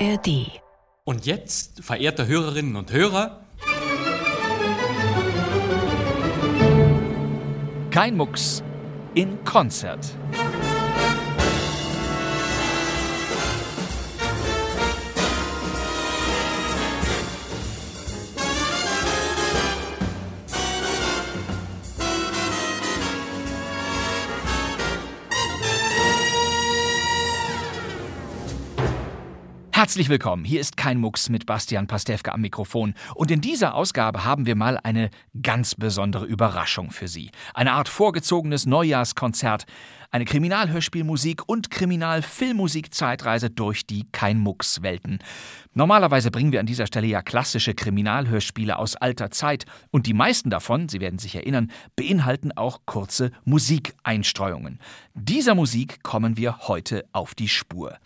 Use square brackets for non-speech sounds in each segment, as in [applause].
ARD. Und jetzt, verehrte Hörerinnen und Hörer, Kein Mucks in Konzert. Herzlich willkommen. Hier ist kein Mucks mit Bastian Pastewka am Mikrofon. Und in dieser Ausgabe haben wir mal eine ganz besondere Überraschung für Sie. Eine Art vorgezogenes Neujahrskonzert. Eine Kriminalhörspielmusik und Kriminalfilmmusik-Zeitreise durch die kein Mucks-Welten. Normalerweise bringen wir an dieser Stelle ja klassische Kriminalhörspiele aus alter Zeit. Und die meisten davon, Sie werden sich erinnern, beinhalten auch kurze Musikeinstreuungen. Dieser Musik kommen wir heute auf die Spur.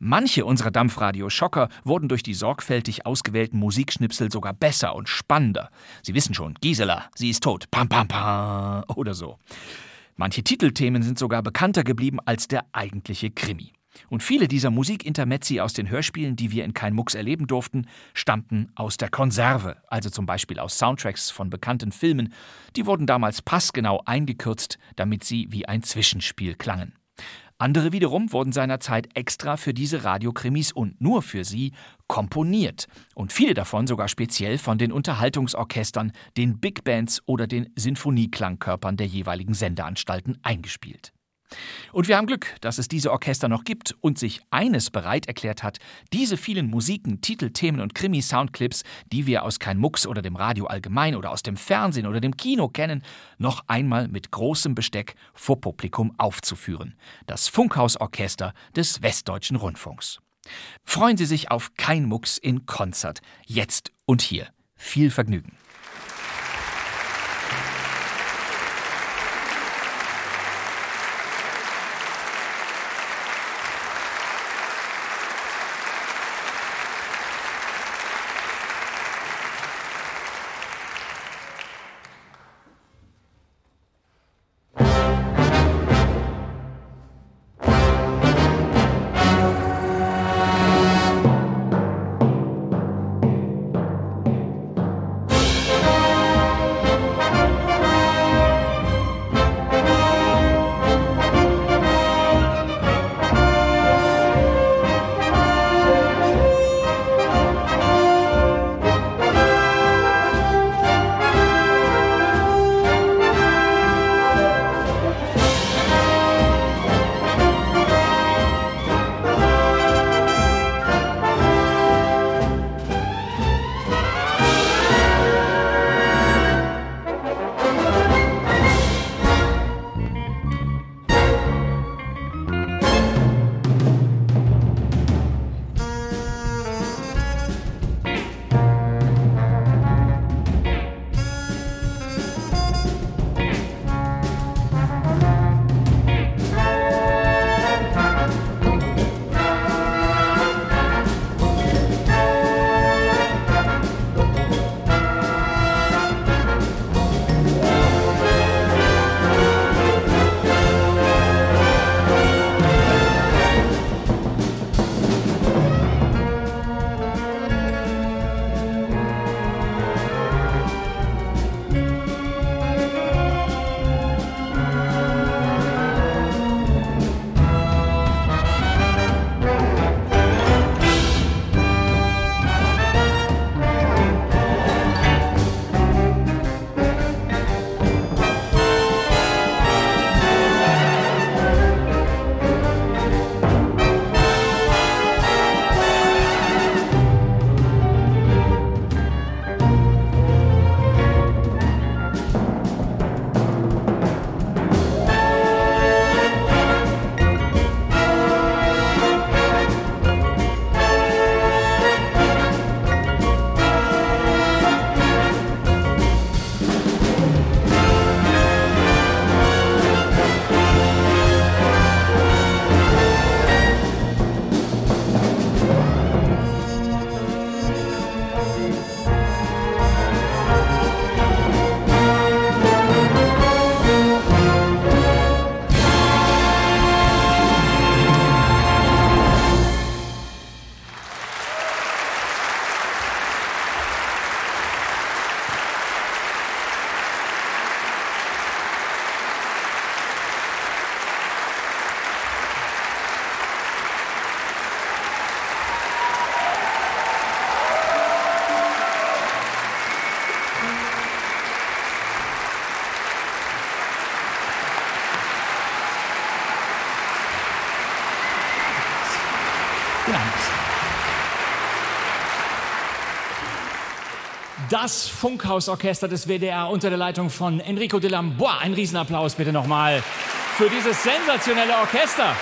Manche unserer Dampfradio-Schocker wurden durch die sorgfältig ausgewählten Musikschnipsel sogar besser und spannender. Sie wissen schon, Gisela, sie ist tot, pam pam pam oder so. Manche Titelthemen sind sogar bekannter geblieben als der eigentliche Krimi. Und viele dieser Musikintermezzi aus den Hörspielen, die wir in Kein Mucks erleben durften, stammten aus der Konserve, also zum Beispiel aus Soundtracks von bekannten Filmen. Die wurden damals passgenau eingekürzt, damit sie wie ein Zwischenspiel klangen. Andere wiederum wurden seinerzeit extra für diese Radiokrimis und nur für sie komponiert. Und viele davon sogar speziell von den Unterhaltungsorchestern, den Big Bands oder den Sinfonieklangkörpern der jeweiligen Sendeanstalten eingespielt. Und wir haben Glück, dass es diese Orchester noch gibt und sich eines bereit erklärt hat, diese vielen Musiken, Titel, Themen und Krimi-Soundclips, die wir aus Kein Mucks oder dem Radio allgemein oder aus dem Fernsehen oder dem Kino kennen, noch einmal mit großem Besteck vor Publikum aufzuführen. Das Funkhausorchester des Westdeutschen Rundfunks. Freuen Sie sich auf Kein Mucks in Konzert, jetzt und hier. Viel Vergnügen. Das Funkhausorchester des WDR unter der Leitung von Enrico de Lambois. Ein Riesenapplaus bitte nochmal für dieses sensationelle Orchester.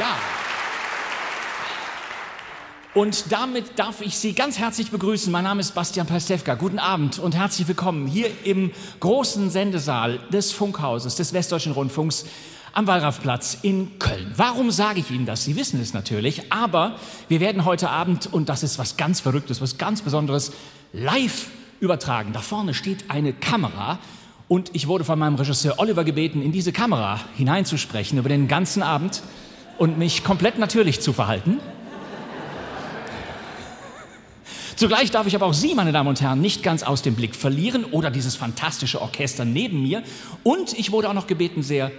Ja. Und damit darf ich Sie ganz herzlich begrüßen. Mein Name ist Bastian Pastewka. Guten Abend und herzlich willkommen hier im großen Sendesaal des Funkhauses, des Westdeutschen Rundfunks am Wallraffplatz in Köln. Warum sage ich Ihnen das? Sie wissen es natürlich, aber wir werden heute Abend, und das ist was ganz Verrücktes, was ganz Besonderes, live übertragen. Da vorne steht eine Kamera und ich wurde von meinem Regisseur Oliver gebeten, in diese Kamera hineinzusprechen über den ganzen Abend und mich komplett natürlich zu verhalten. Zugleich darf ich aber auch Sie, meine Damen und Herren, nicht ganz aus dem Blick verlieren oder dieses fantastische Orchester neben mir. Und ich wurde auch noch gebeten, sehr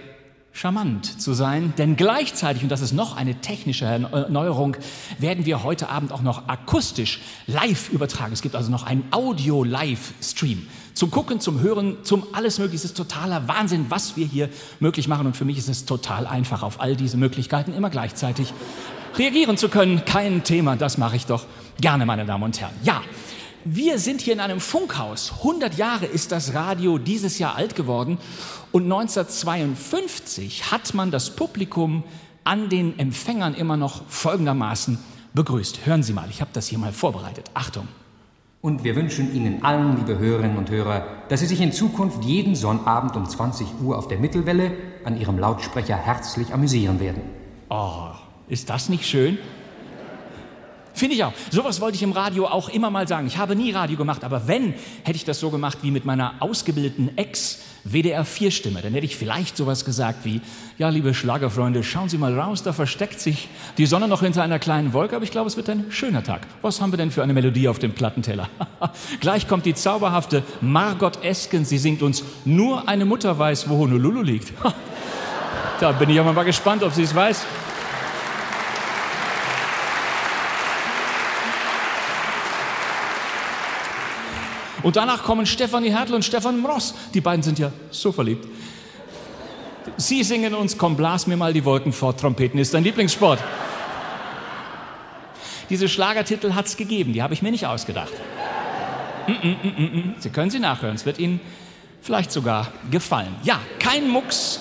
charmant zu sein, denn gleichzeitig, und das ist noch eine technische Erneuerung, werden wir heute Abend auch noch akustisch live übertragen. Es gibt also noch einen Audio-Live-Stream. Zum Gucken, zum Hören, zum alles Mögliche. Es ist totaler Wahnsinn, was wir hier möglich machen. Und für mich ist es total einfach, auf all diese Möglichkeiten immer gleichzeitig reagieren zu können. Kein Thema, das mache ich doch gerne, meine Damen und Herren. Ja, wir sind hier in einem Funkhaus. 100 Jahre ist das Radio dieses Jahr alt geworden. Und 1952 hat man das Publikum an den Empfängern immer noch folgendermaßen begrüßt. Hören Sie mal, ich habe das hier mal vorbereitet. Achtung. Und wir wünschen Ihnen allen, liebe Hörerinnen und Hörer, dass Sie sich in Zukunft jeden Sonnabend um 20 Uhr auf der Mittelwelle an Ihrem Lautsprecher herzlich amüsieren werden. Oh, ist das nicht schön? Finde ich auch. Sowas wollte ich im Radio auch immer mal sagen. Ich habe nie Radio gemacht, aber wenn, hätte ich das so gemacht wie mit meiner ausgebildeten Ex-WDR-4-Stimme. Dann hätte ich vielleicht sowas gesagt wie, ja, liebe Schlagerfreunde, schauen Sie mal raus, da versteckt sich die Sonne noch hinter einer kleinen Wolke, aber ich glaube, es wird ein schöner Tag. Was haben wir denn für eine Melodie auf dem Plattenteller? [laughs] Gleich kommt die zauberhafte Margot Esken. Sie singt uns, nur eine Mutter weiß, wo Honolulu liegt. [laughs] da bin ich aber mal gespannt, ob sie es weiß. Und danach kommen Stefanie Hertel und Stefan Mross. Die beiden sind ja so verliebt. Sie singen uns, komm, blas mir mal die Wolken fort, Trompeten ist dein Lieblingssport. Diese Schlagertitel hat es gegeben, die habe ich mir nicht ausgedacht. Mm, mm, mm, sie können sie nachhören, es wird Ihnen vielleicht sogar gefallen. Ja, kein Mucks,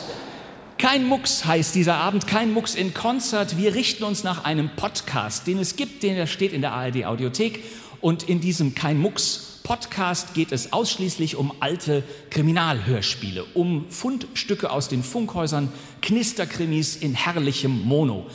kein Mucks heißt dieser Abend, kein Mucks in Konzert. Wir richten uns nach einem Podcast, den es gibt, den steht in der ARD Audiothek. Und in diesem Kein Mucks Podcast geht es ausschließlich um alte Kriminalhörspiele, um Fundstücke aus den Funkhäusern, Knisterkrimis in herrlichem Mono.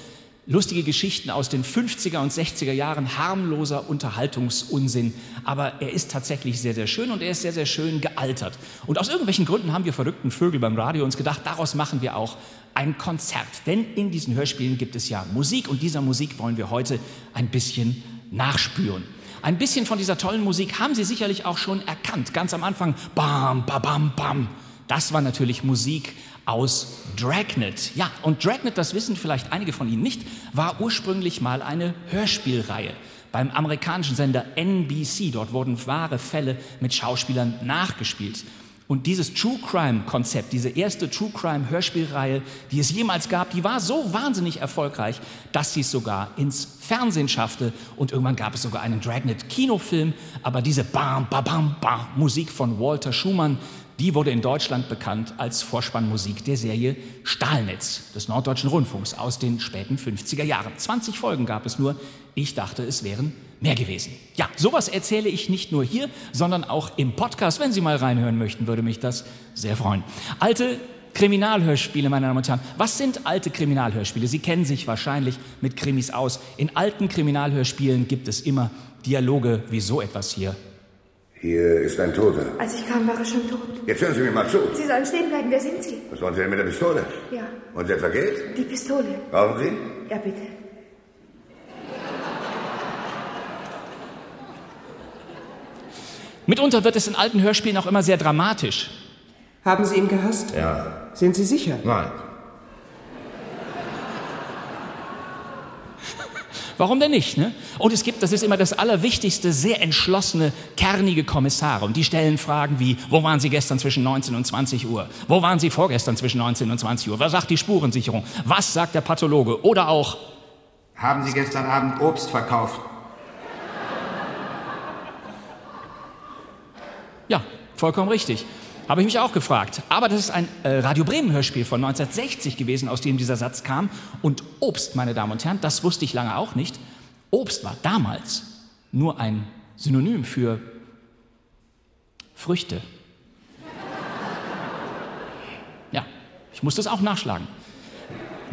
Lustige Geschichten aus den 50er und 60er Jahren, harmloser Unterhaltungsunsinn. Aber er ist tatsächlich sehr, sehr schön und er ist sehr, sehr schön gealtert. Und aus irgendwelchen Gründen haben wir verrückten Vögel beim Radio uns gedacht, daraus machen wir auch ein Konzert. Denn in diesen Hörspielen gibt es ja Musik und dieser Musik wollen wir heute ein bisschen nachspüren. Ein bisschen von dieser tollen Musik haben Sie sicherlich auch schon erkannt. Ganz am Anfang, bam, bam, bam, bam. Das war natürlich Musik aus Dragnet. Ja, und Dragnet, das wissen vielleicht einige von Ihnen nicht, war ursprünglich mal eine Hörspielreihe beim amerikanischen Sender NBC. Dort wurden wahre Fälle mit Schauspielern nachgespielt. Und dieses True Crime Konzept, diese erste True Crime Hörspielreihe, die es jemals gab, die war so wahnsinnig erfolgreich, dass sie es sogar ins Fernsehen schaffte. Und irgendwann gab es sogar einen Dragnet Kinofilm. Aber diese Bam, Bam, Bam, Bam Musik von Walter Schumann, die wurde in Deutschland bekannt als Vorspannmusik der Serie Stahlnetz des Norddeutschen Rundfunks aus den späten 50er Jahren. 20 Folgen gab es nur. Ich dachte, es wären mehr gewesen. Ja, sowas erzähle ich nicht nur hier, sondern auch im Podcast. Wenn Sie mal reinhören möchten, würde mich das sehr freuen. Alte Kriminalhörspiele, meine Damen und Herren. Was sind alte Kriminalhörspiele? Sie kennen sich wahrscheinlich mit Krimis aus. In alten Kriminalhörspielen gibt es immer Dialoge wie so etwas hier. Hier ist ein Toter. Als ich kam, war er schon tot. Jetzt hören Sie mir mal zu. Sie sollen stehen bleiben. Wer sind Sie? Was wollen Sie denn mit der Pistole? Ja. Und etwa Geld? Die Pistole. Brauchen Sie? Ja, bitte. Mitunter wird es in alten Hörspielen auch immer sehr dramatisch. Haben Sie ihn gehasst? Ja. Sind Sie sicher? Nein. [laughs] Warum denn nicht? Ne? Und es gibt, das ist immer das Allerwichtigste, sehr entschlossene, kernige Kommissare. Und die stellen Fragen wie, wo waren Sie gestern zwischen 19 und 20 Uhr? Wo waren Sie vorgestern zwischen 19 und 20 Uhr? Was sagt die Spurensicherung? Was sagt der Pathologe? Oder auch, haben Sie gestern Abend Obst verkauft? Ja, vollkommen richtig. Habe ich mich auch gefragt. Aber das ist ein äh, Radio Bremen Hörspiel von 1960 gewesen, aus dem dieser Satz kam. Und Obst, meine Damen und Herren, das wusste ich lange auch nicht. Obst war damals nur ein Synonym für Früchte. Ja, ich muss das auch nachschlagen.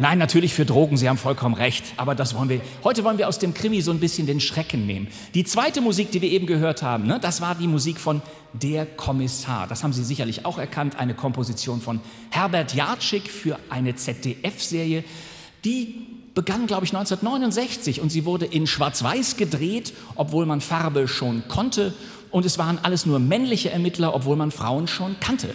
Nein, natürlich für Drogen, Sie haben vollkommen recht. Aber das wollen wir. Heute wollen wir aus dem Krimi so ein bisschen den Schrecken nehmen. Die zweite Musik, die wir eben gehört haben, ne, das war die Musik von Der Kommissar. Das haben Sie sicherlich auch erkannt. Eine Komposition von Herbert Jatschik für eine ZDF-Serie. Die begann, glaube ich, 1969 und sie wurde in Schwarz-Weiß gedreht, obwohl man Farbe schon konnte. Und es waren alles nur männliche Ermittler, obwohl man Frauen schon kannte.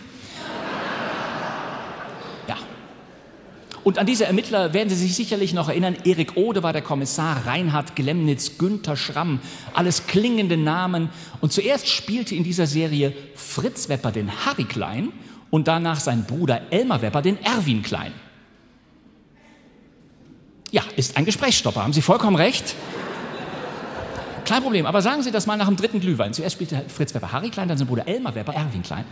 Und an diese Ermittler werden Sie sich sicherlich noch erinnern. Erik Ode war der Kommissar, Reinhard Glemnitz, Günther Schramm, alles klingende Namen. Und zuerst spielte in dieser Serie Fritz Wepper den Harry Klein und danach sein Bruder Elmar Wepper den Erwin Klein. Ja, ist ein Gesprächsstopper, haben Sie vollkommen recht. Kein Problem, aber sagen Sie das mal nach dem dritten Glühwein. Zuerst spielte Fritz Wepper Harry Klein, dann sein Bruder Elmar Wepper Erwin Klein.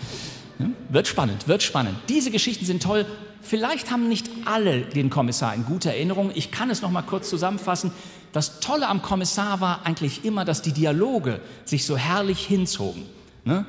Wird spannend, wird spannend. Diese Geschichten sind toll. Vielleicht haben nicht alle den Kommissar in guter Erinnerung. Ich kann es noch mal kurz zusammenfassen. Das Tolle am Kommissar war eigentlich immer, dass die Dialoge sich so herrlich hinzogen. Ne?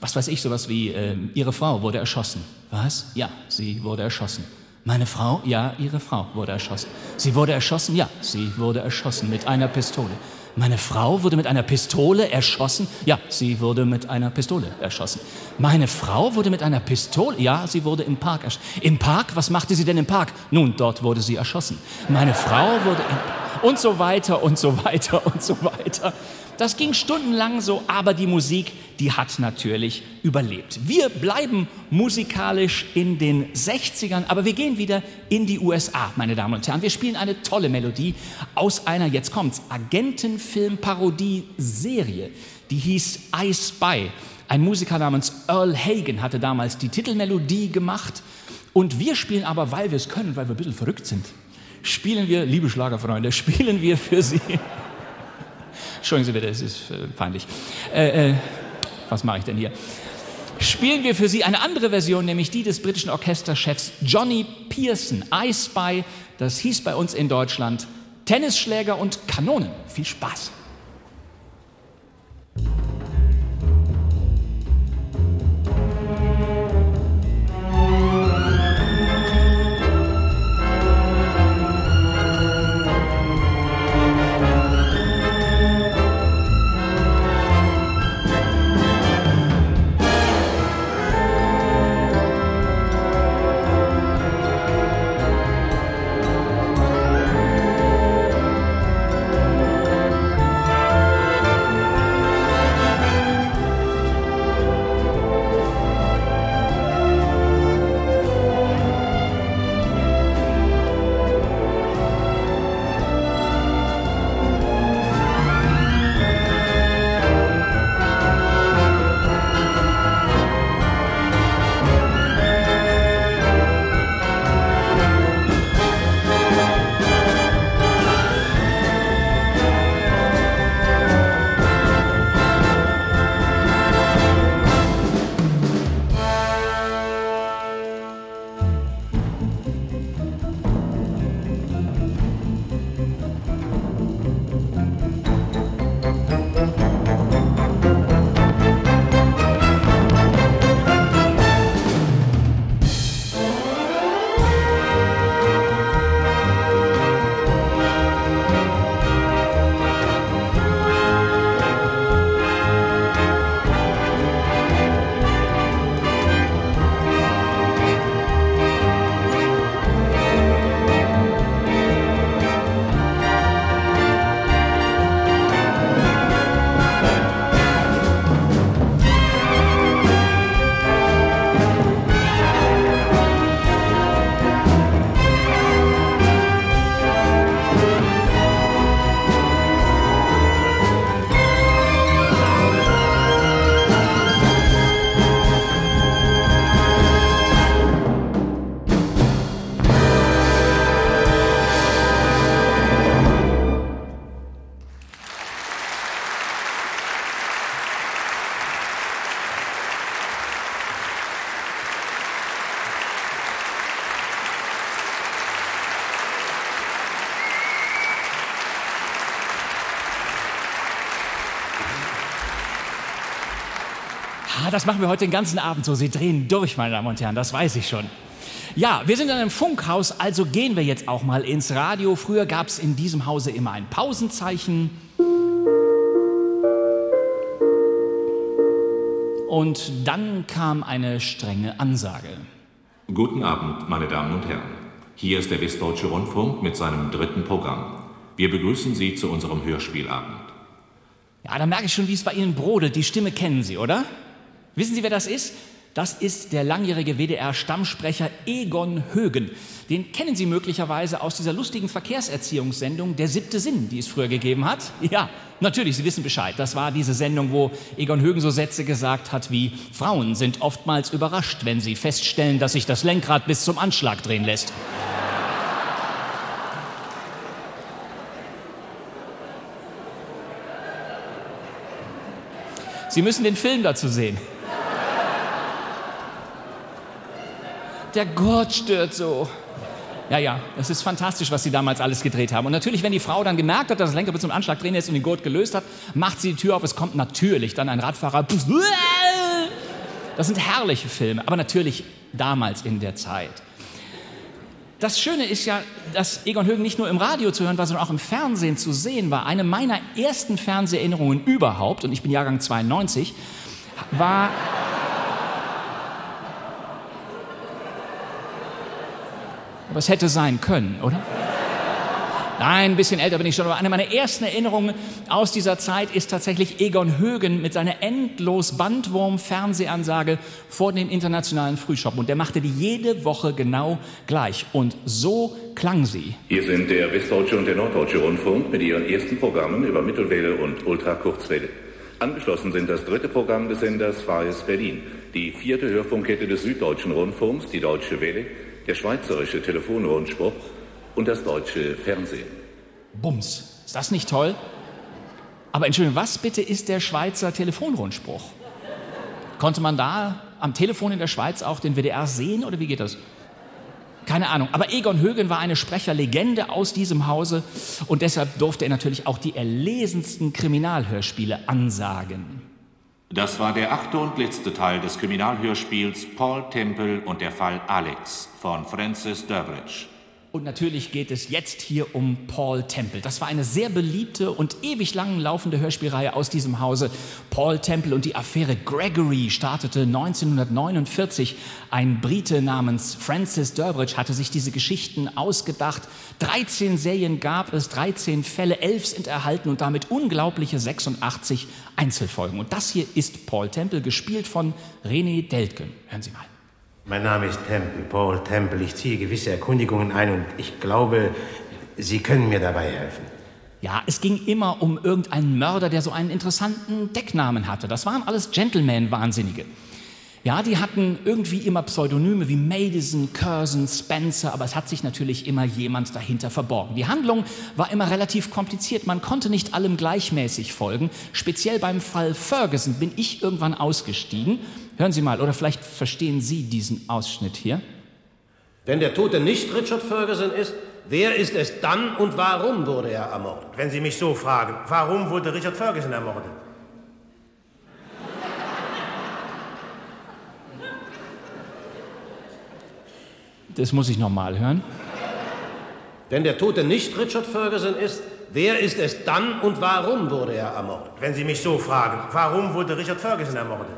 Was weiß ich, sowas wie, äh, Ihre Frau wurde erschossen. Was? Ja, sie wurde erschossen. Meine Frau? Ja, Ihre Frau wurde erschossen. Sie wurde erschossen? Ja, sie wurde erschossen mit einer Pistole. Meine Frau wurde mit einer Pistole erschossen? Ja, sie wurde mit einer Pistole erschossen. Meine Frau wurde mit einer Pistole? Ja, sie wurde im Park erschossen. Im Park? Was machte sie denn im Park? Nun, dort wurde sie erschossen. Meine Frau wurde im... Und so weiter und so weiter und so weiter. Das ging stundenlang so, aber die Musik, die hat natürlich überlebt. Wir bleiben musikalisch in den 60ern, aber wir gehen wieder in die USA, meine Damen und Herren. Wir spielen eine tolle Melodie aus einer, jetzt kommt's, Agentenfilm-Parodie-Serie. Die hieß I Spy. Ein Musiker namens Earl Hagen hatte damals die Titelmelodie gemacht. Und wir spielen aber, weil wir es können, weil wir ein bisschen verrückt sind, spielen wir, liebe Schlagerfreunde, spielen wir für Sie. Entschuldigen Sie bitte, es ist äh, peinlich. Äh, äh, was mache ich denn hier? Spielen wir für Sie eine andere Version, nämlich die des britischen Orchesterchefs Johnny Pearson. I Spy, das hieß bei uns in Deutschland Tennisschläger und Kanonen. Viel Spaß. Das machen wir heute den ganzen Abend so. Sie drehen durch, meine Damen und Herren, das weiß ich schon. Ja, wir sind in einem Funkhaus, also gehen wir jetzt auch mal ins Radio. Früher gab es in diesem Hause immer ein Pausenzeichen. Und dann kam eine strenge Ansage. Guten Abend, meine Damen und Herren. Hier ist der Westdeutsche Rundfunk mit seinem dritten Programm. Wir begrüßen Sie zu unserem Hörspielabend. Ja, da merke ich schon, wie es bei Ihnen brodelt. Die Stimme kennen Sie, oder? Wissen Sie, wer das ist? Das ist der langjährige WDR-Stammsprecher Egon Högen. Den kennen Sie möglicherweise aus dieser lustigen Verkehrserziehungssendung Der siebte Sinn, die es früher gegeben hat. [laughs] Ja, natürlich, Sie wissen Bescheid. Das war diese Sendung, wo Egon Högen so Sätze gesagt hat wie Frauen sind oftmals überrascht, wenn sie feststellen, dass sich das Lenkrad bis zum Anschlag drehen lässt. Sie müssen den Film dazu sehen. Der Gurt stört so. Ja, ja, es ist fantastisch, was sie damals alles gedreht haben. Und natürlich, wenn die Frau dann gemerkt hat, dass das Lenker bis zum Anschlag drehen ist und den Gurt gelöst hat, macht sie die Tür auf. Es kommt natürlich dann ein Radfahrer. Das sind herrliche Filme, aber natürlich damals in der Zeit. Das Schöne ist ja, dass Egon Högen nicht nur im Radio zu hören war, sondern auch im Fernsehen zu sehen war. Eine meiner ersten Fernseherinnerungen überhaupt, und ich bin Jahrgang 92, war Aber es hätte sein können, oder? Nein, ein bisschen älter bin ich schon, aber eine meiner ersten Erinnerungen aus dieser Zeit ist tatsächlich Egon Högen mit seiner endlos Bandwurm-Fernsehansage vor dem internationalen Frühshop. Und der machte die jede Woche genau gleich. Und so klang sie. Hier sind der Westdeutsche und der Norddeutsche Rundfunk mit ihren ersten Programmen über Mittelwelle und Ultrakurzwelle. Angeschlossen sind das dritte Programm des Senders Freies Berlin, die vierte Hörfunkkette des Süddeutschen Rundfunks, die Deutsche Welle, der schweizerische Telefonrundspruch und das deutsche Fernsehen. Bums. Ist das nicht toll? Aber Entschuldigung, was bitte ist der Schweizer Telefonrundspruch? Konnte man da am Telefon in der Schweiz auch den WDR sehen oder wie geht das? Keine Ahnung. Aber Egon Högen war eine Sprecherlegende aus diesem Hause und deshalb durfte er natürlich auch die erlesensten Kriminalhörspiele ansagen. Das war der achte und letzte Teil des Kriminalhörspiels Paul Temple und der Fall Alex von Francis Durbridge. Und natürlich geht es jetzt hier um Paul Temple. Das war eine sehr beliebte und ewig lang laufende Hörspielreihe aus diesem Hause. Paul Temple und die Affäre Gregory startete 1949. Ein Brite namens Francis Durbridge hatte sich diese Geschichten ausgedacht. 13 Serien gab es, 13 Fälle, 11 sind erhalten und damit unglaubliche 86 Einzelfolgen. Und das hier ist Paul Temple, gespielt von René Deltgen. Hören Sie mal. Mein Name ist Temple, Paul Temple. Ich ziehe gewisse Erkundigungen ein und ich glaube, Sie können mir dabei helfen. Ja, es ging immer um irgendeinen Mörder, der so einen interessanten Decknamen hatte. Das waren alles Gentleman-Wahnsinnige. Ja, die hatten irgendwie immer Pseudonyme wie Madison, Curzon, Spencer, aber es hat sich natürlich immer jemand dahinter verborgen. Die Handlung war immer relativ kompliziert. Man konnte nicht allem gleichmäßig folgen. Speziell beim Fall Ferguson bin ich irgendwann ausgestiegen Hören Sie mal, oder vielleicht verstehen Sie diesen Ausschnitt hier. Wenn der Tote nicht Richard Ferguson ist, wer ist es dann und warum wurde er ermordet? Wenn Sie mich so fragen, warum wurde Richard Ferguson ermordet? Das muss ich nochmal hören. Wenn der Tote nicht Richard Ferguson ist, wer ist es dann und warum wurde er ermordet? Wenn Sie mich so fragen, warum wurde Richard Ferguson ermordet?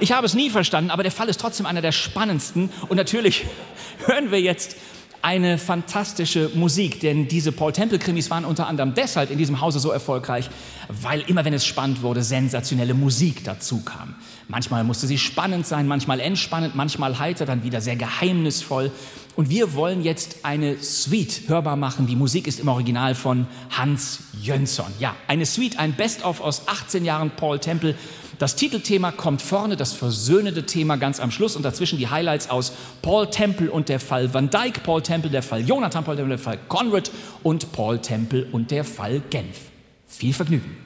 Ich habe es nie verstanden, aber der Fall ist trotzdem einer der spannendsten. Und natürlich [laughs] hören wir jetzt eine fantastische Musik, denn diese Paul Temple Krimis waren unter anderem deshalb in diesem Hause so erfolgreich, weil immer wenn es spannend wurde, sensationelle Musik dazu kam. Manchmal musste sie spannend sein, manchmal entspannend, manchmal heiter, dann wieder sehr geheimnisvoll. Und wir wollen jetzt eine Suite hörbar machen. Die Musik ist im Original von Hans Jönsson. Ja, eine Suite, ein Best-of aus 18 Jahren Paul Temple das Titelthema kommt vorne, das versöhnende Thema ganz am Schluss und dazwischen die Highlights aus Paul Temple und der Fall Van Dyke, Paul Temple, der Fall Jonathan, Paul Temple, der Fall Conrad und Paul Temple und der Fall Genf. Viel Vergnügen.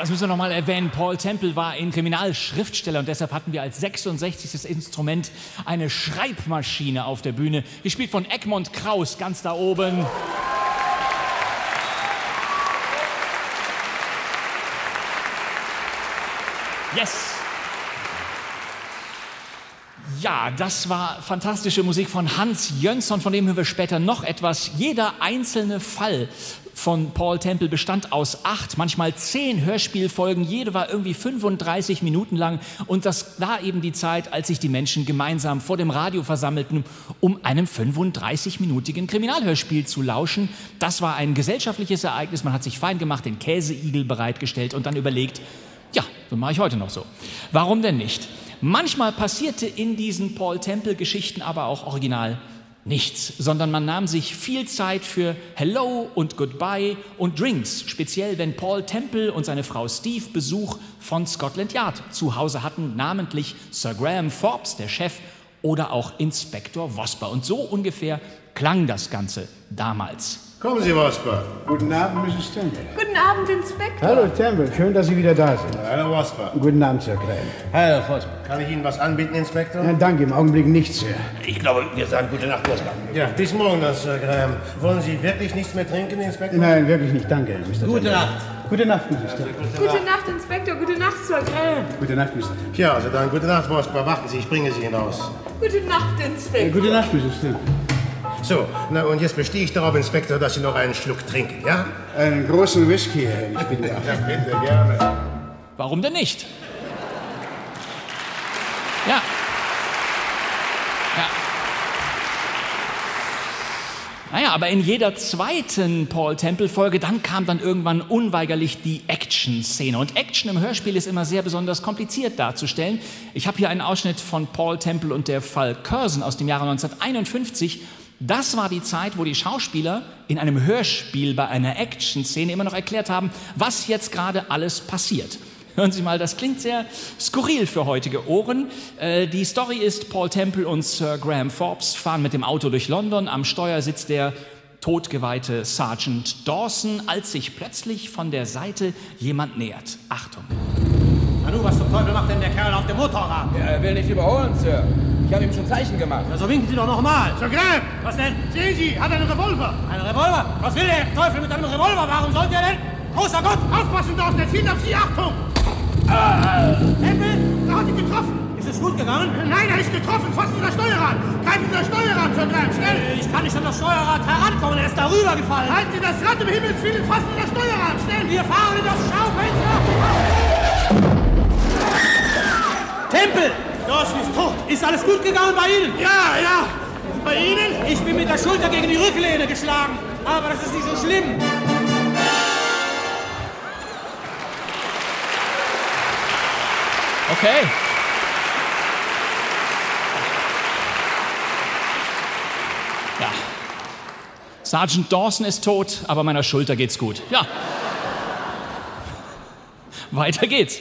Das müssen wir nochmal erwähnen. Paul Temple war ein Kriminalschriftsteller und deshalb hatten wir als 66. Instrument eine Schreibmaschine auf der Bühne, gespielt von Egmont Kraus ganz da oben. Yes! Ja, das war fantastische Musik von Hans Jönsson, von dem hören wir später noch etwas. Jeder einzelne Fall von Paul Temple bestand aus acht, manchmal zehn Hörspielfolgen. Jede war irgendwie 35 Minuten lang. Und das war eben die Zeit, als sich die Menschen gemeinsam vor dem Radio versammelten, um einem 35-minütigen Kriminalhörspiel zu lauschen. Das war ein gesellschaftliches Ereignis. Man hat sich fein gemacht, den Käseigel bereitgestellt und dann überlegt, ja, so mache ich heute noch so. Warum denn nicht? Manchmal passierte in diesen Paul Temple Geschichten aber auch original nichts, sondern man nahm sich viel Zeit für Hello und Goodbye und Drinks, speziell wenn Paul Temple und seine Frau Steve Besuch von Scotland Yard zu Hause hatten, namentlich Sir Graham Forbes, der Chef, oder auch Inspektor Vosper. Und so ungefähr klang das Ganze damals. Kommen Sie, Wasper. Guten Abend, Mrs. Temple. Guten Abend, Inspektor. Hallo, Temple. Schön, dass Sie wieder da sind. Hallo, Wasper. Guten Abend, Sir Graham. Hallo, Wasper. Kann ich Ihnen was anbieten, Inspektor? Ja, danke, im Augenblick nichts, Sir. Ich glaube, wir sagen gute Nacht, Wasper. Ja, bis morgen dann, Sir Graham. Wollen Sie wirklich nichts mehr trinken, Inspektor? Nein, wirklich nicht. Danke, Mr. Gute Temple. Nacht. Gute Nacht, Mrs. Temple. Gute Nacht, Inspektor. Gute Nacht, Sir Graham. Gute Nacht, Mr. Temple. Ja, also dann gute Nacht, Wasper. Warten Sie, ich bringe Sie hinaus. Gute Nacht, Äh, Inspektor. Gute Nacht, Mrs. Temple. So, na und jetzt bestehe ich darauf, Inspektor, dass Sie noch einen Schluck trinken, ja? Einen großen Whisky, Herr. Ich bin da. Ja, bitte, gerne. Warum denn nicht? Ja. Ja. Naja, aber in jeder zweiten Paul Temple-Folge, dann kam dann irgendwann unweigerlich die Action-Szene. Und Action im Hörspiel ist immer sehr besonders kompliziert darzustellen. Ich habe hier einen Ausschnitt von Paul Temple und der Fall Curzon aus dem Jahre 1951. Das war die Zeit, wo die Schauspieler in einem Hörspiel bei einer Action-Szene immer noch erklärt haben, was jetzt gerade alles passiert. Hören Sie mal, das klingt sehr skurril für heutige Ohren. Äh, die Story ist, Paul Temple und Sir Graham Forbes fahren mit dem Auto durch London. Am Steuer sitzt der totgeweihte Sergeant Dawson, als sich plötzlich von der Seite jemand nähert. Achtung. Nanu, was zum Teufel macht denn der Kerl auf dem Motorrad? Er will nicht überholen, Sir. Ich habe ihm schon Zeichen gemacht. Also winken Sie doch nochmal. Sir Graham! Was denn? Sehen Sie, hat einen Revolver. Ein Revolver? Was will der Teufel mit einem Revolver? Warum sollte er denn? Großer Gott! Aufpassen, Dawson, er zielt auf Sie, Achtung! Tempel? Da hat ihn getroffen. Ist es gut gegangen? Nein, er ist getroffen. Fassen Sie das Steuerrad. Greifen Sie das Steuerrad, Sir Graham, schnell. Ich kann nicht an das Steuerrad herankommen, er ist darüber gefallen. Halten Sie das Rad im Himmels Willen, fassen Sie das Steuerrad, schnell. Wir fahren in das Schaufenster. Tempel! Dawson ist tot. Ist alles gut gegangen bei Ihnen? Ja, ja. Bei Ihnen? Ich bin mit der Schulter gegen die Rücklehne geschlagen. Aber das ist nicht so schlimm. Okay. Ja. Sergeant Dawson ist tot, aber meiner Schulter geht's gut. Ja. Weiter geht's.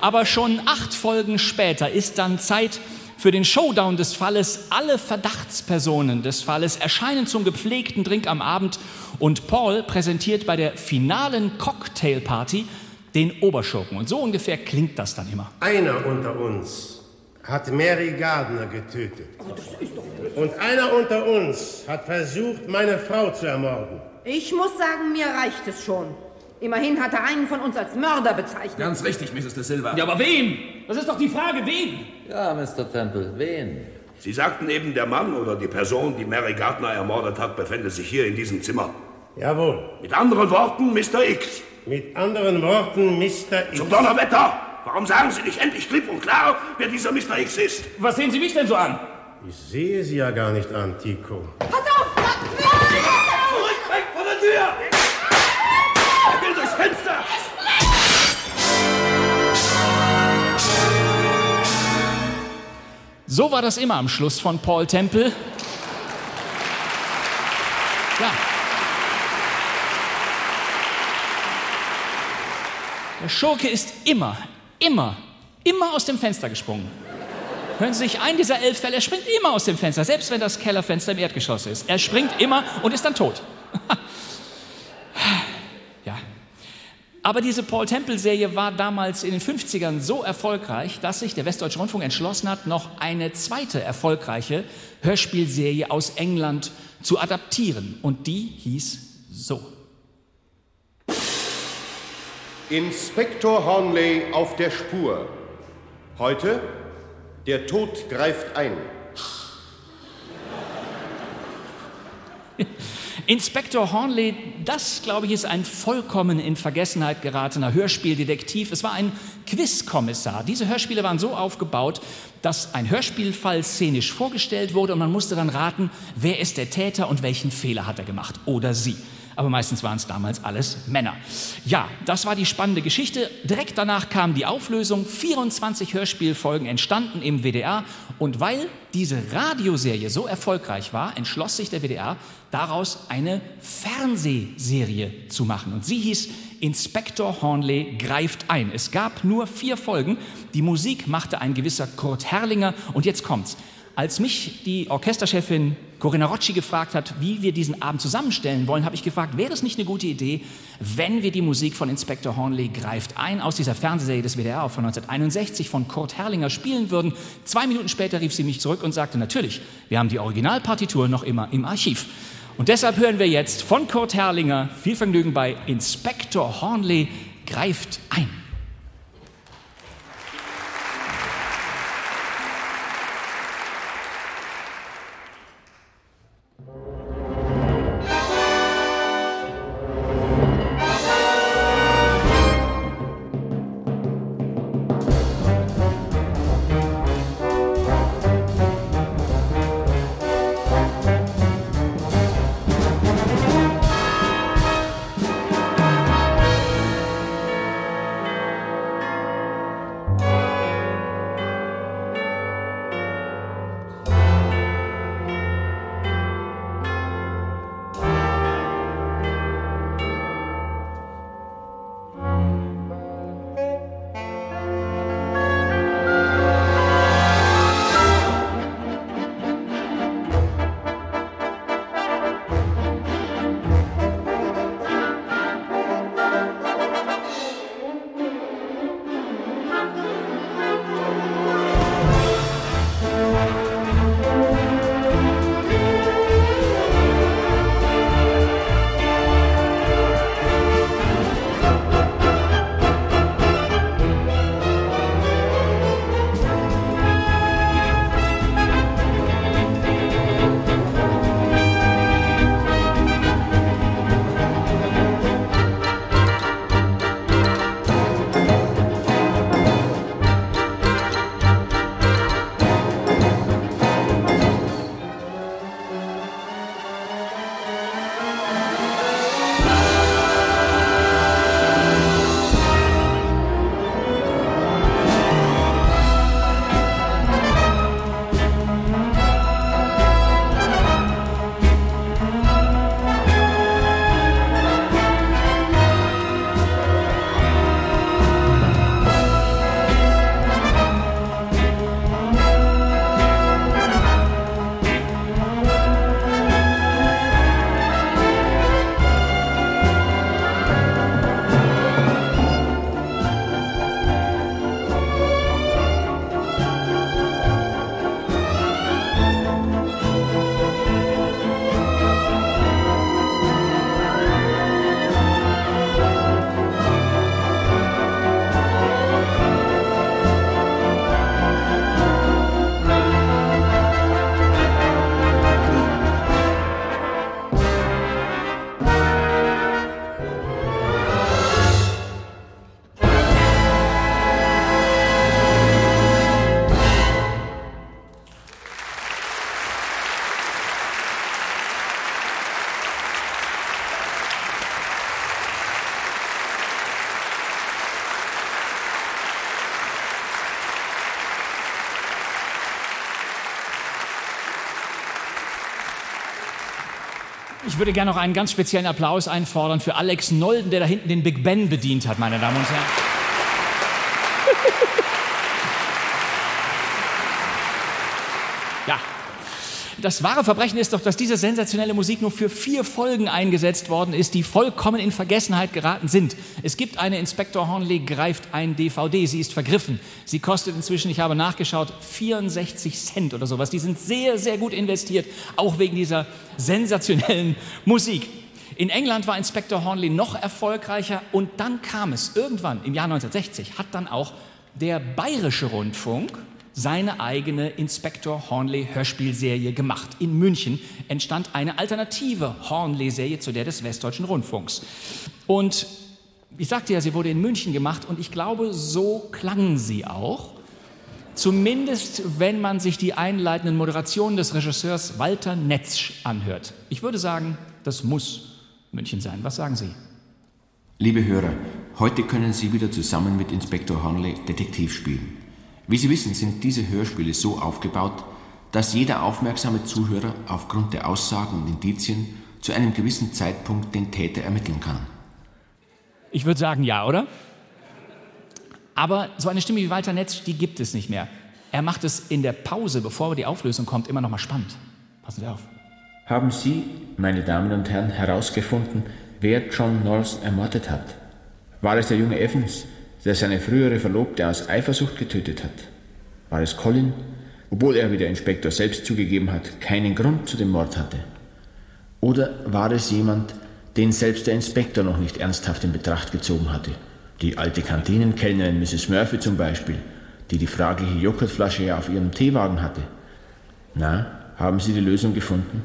Aber schon acht Folgen später ist dann Zeit für den Showdown des Falles. Alle Verdachtspersonen des Falles erscheinen zum gepflegten Drink am Abend und Paul präsentiert bei der finalen Cocktailparty den Oberschurken. Und so ungefähr klingt das dann immer. Einer unter uns hat Mary Gardner getötet. Und einer unter uns hat versucht, meine Frau zu ermorden. Ich muss sagen, mir reicht es schon. Immerhin hat er einen von uns als Mörder bezeichnet. Ganz richtig, Mrs. De Silva. Ja, aber wen? Das ist doch die Frage, wen? Ja, Mr. Temple, wen? Sie sagten eben, der Mann oder die Person, die Mary Gardner ermordet hat, befände sich hier in diesem Zimmer. Jawohl. Mit anderen Worten, Mr. X. Mit anderen Worten, Mr. X. Zum Donnerwetter! Warum sagen Sie nicht endlich klipp und klar, wer dieser Mr. X ist? Was sehen Sie mich denn so an? Ich sehe Sie ja gar nicht an, Tico. Pass auf! Zurück, weg von der Tür! So war das immer am Schluss von Paul Temple. Ja. Der Schurke ist immer, immer, immer aus dem Fenster gesprungen. Hören Sie sich ein, dieser elf Fälle, er springt immer aus dem Fenster, selbst wenn das Kellerfenster im Erdgeschoss ist. Er springt immer und ist dann tot. [laughs] Aber diese Paul Temple-Serie war damals in den 50ern so erfolgreich, dass sich der Westdeutsche Rundfunk entschlossen hat, noch eine zweite erfolgreiche Hörspielserie aus England zu adaptieren. Und die hieß so. Inspektor Hornley auf der Spur. Heute, der Tod greift ein. [laughs] Inspektor Hornley, das glaube ich ist ein vollkommen in Vergessenheit geratener Hörspieldetektiv. Es war ein Quizkommissar. Diese Hörspiele waren so aufgebaut, dass ein Hörspielfall szenisch vorgestellt wurde und man musste dann raten, wer ist der Täter und welchen Fehler hat er gemacht oder sie aber meistens waren es damals alles Männer. Ja, das war die spannende Geschichte. Direkt danach kam die Auflösung. 24 Hörspielfolgen entstanden im WDR. Und weil diese Radioserie so erfolgreich war, entschloss sich der WDR, daraus eine Fernsehserie zu machen. Und sie hieß Inspektor Hornley greift ein. Es gab nur vier Folgen. Die Musik machte ein gewisser Kurt Herrlinger. Und jetzt kommt's. Als mich die Orchesterchefin Corinna Rocci gefragt hat, wie wir diesen Abend zusammenstellen wollen, habe ich gefragt, wäre es nicht eine gute Idee, wenn wir die Musik von Inspektor Hornley greift ein aus dieser Fernsehserie des WDR von 1961 von Kurt Herrlinger spielen würden. Zwei Minuten später rief sie mich zurück und sagte, natürlich, wir haben die Originalpartitur noch immer im Archiv. Und deshalb hören wir jetzt von Kurt Herrlinger viel Vergnügen bei Inspektor Hornley greift ein. Ich würde gerne noch einen ganz speziellen Applaus einfordern für Alex Nolden, der da hinten den Big Ben bedient hat, meine Damen und Herren. Das wahre Verbrechen ist doch, dass diese sensationelle Musik nur für vier Folgen eingesetzt worden ist, die vollkommen in Vergessenheit geraten sind. Es gibt eine Inspektor Hornley greift ein DVD, sie ist vergriffen. Sie kostet inzwischen, ich habe nachgeschaut, 64 Cent oder sowas. Die sind sehr, sehr gut investiert, auch wegen dieser sensationellen [laughs] Musik. In England war Inspektor Hornley noch erfolgreicher und dann kam es irgendwann im Jahr 1960, hat dann auch der Bayerische Rundfunk seine eigene Inspektor Hornley Hörspielserie gemacht. In München entstand eine alternative Hornley-Serie zu der des Westdeutschen Rundfunks. Und ich sagte ja, sie wurde in München gemacht und ich glaube, so klang sie auch. Zumindest wenn man sich die einleitenden Moderationen des Regisseurs Walter Netzsch anhört. Ich würde sagen, das muss München sein. Was sagen Sie? Liebe Hörer, heute können Sie wieder zusammen mit Inspektor Hornley Detektiv spielen. Wie Sie wissen, sind diese Hörspiele so aufgebaut, dass jeder aufmerksame Zuhörer aufgrund der Aussagen und Indizien zu einem gewissen Zeitpunkt den Täter ermitteln kann. Ich würde sagen ja, oder? Aber so eine Stimme wie Walter Netz, die gibt es nicht mehr. Er macht es in der Pause, bevor die Auflösung kommt, immer noch mal spannend. Passen Sie auf. Haben Sie, meine Damen und Herren, herausgefunden, wer John Knowles ermordet hat? War es der junge Evans, der seine frühere Verlobte aus Eifersucht getötet hat? War es Colin, obwohl er, wie der Inspektor selbst zugegeben hat, keinen Grund zu dem Mord hatte? Oder war es jemand, den selbst der Inspektor noch nicht ernsthaft in Betracht gezogen hatte? Die alte Kantinenkellnerin Mrs. Murphy zum Beispiel, die die fragliche Joghurtflasche ja auf ihrem Teewagen hatte. Na, haben Sie die Lösung gefunden?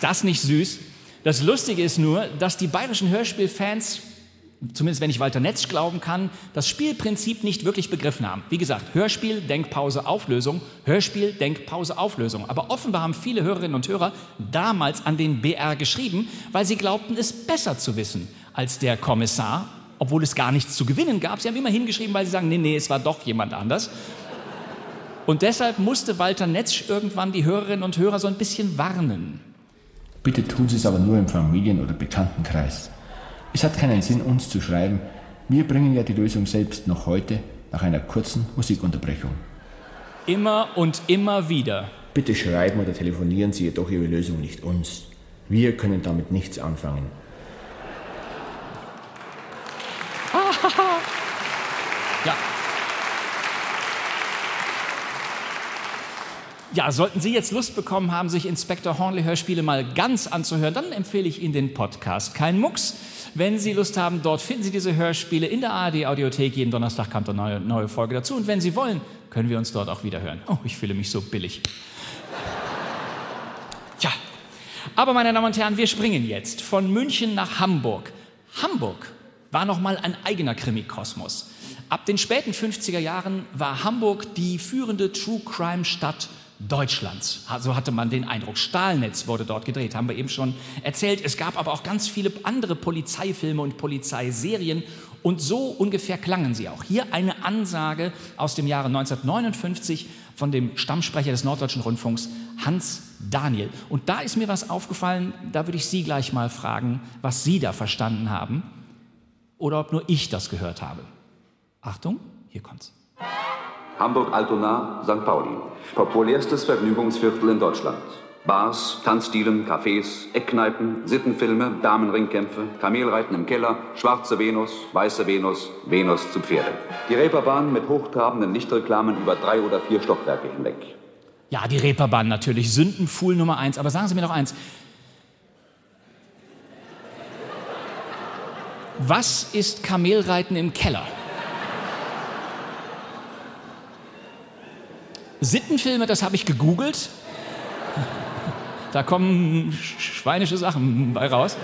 Ist das nicht süß? Das Lustige ist nur, dass die bayerischen Hörspielfans, zumindest wenn ich Walter Netz glauben kann, das Spielprinzip nicht wirklich begriffen haben. Wie gesagt, Hörspiel, Denkpause, Auflösung, Hörspiel, Denkpause, Auflösung. Aber offenbar haben viele Hörerinnen und Hörer damals an den BR geschrieben, weil sie glaubten, es besser zu wissen als der Kommissar, obwohl es gar nichts zu gewinnen gab. Sie haben immer hingeschrieben, weil sie sagen, nee, nee, es war doch jemand anders. Und deshalb musste Walter Netz irgendwann die Hörerinnen und Hörer so ein bisschen warnen. Bitte tun Sie es aber nur im Familien- oder Bekanntenkreis. Es hat keinen Sinn, uns zu schreiben. Wir bringen ja die Lösung selbst noch heute nach einer kurzen Musikunterbrechung. Immer und immer wieder. Bitte schreiben oder telefonieren Sie jedoch Ihre Lösung nicht uns. Wir können damit nichts anfangen. ja. Ja, sollten Sie jetzt Lust bekommen haben, sich Inspektor Hornley Hörspiele mal ganz anzuhören, dann empfehle ich Ihnen den Podcast Kein Mucks. Wenn Sie Lust haben, dort finden Sie diese Hörspiele in der ARD Audiothek. Jeden Donnerstag kommt eine neue, neue Folge dazu. Und wenn Sie wollen, können wir uns dort auch wieder hören. Oh, ich fühle mich so billig. Ja, aber meine Damen und Herren, wir springen jetzt von München nach Hamburg. Hamburg war noch mal ein eigener Krimikosmos. Ab den späten 50er Jahren war Hamburg die führende True Crime Stadt Deutschlands. So hatte man den Eindruck. Stahlnetz wurde dort gedreht, haben wir eben schon erzählt. Es gab aber auch ganz viele andere Polizeifilme und Polizeiserien und so ungefähr klangen sie auch. Hier eine Ansage aus dem Jahre 1959 von dem Stammsprecher des Norddeutschen Rundfunks, Hans Daniel. Und da ist mir was aufgefallen, da würde ich Sie gleich mal fragen, was Sie da verstanden haben oder ob nur ich das gehört habe. Achtung, hier kommt's. Hamburg-Altona, St. Pauli. Populärstes Vergnügungsviertel in Deutschland. Bars, Tanzstilen, Cafés, Eckkneipen, Sittenfilme, Damenringkämpfe, Kamelreiten im Keller, schwarze Venus, weiße Venus, Venus zu Pferde. Die Reeperbahn mit hochtrabenden Lichtreklamen über drei oder vier Stockwerke hinweg. Ja, die Reeperbahn natürlich, Sündenfuhl Nummer eins. Aber sagen Sie mir noch eins. Was ist Kamelreiten im Keller? Sittenfilme, das habe ich gegoogelt. Da kommen schweinische Sachen bei raus.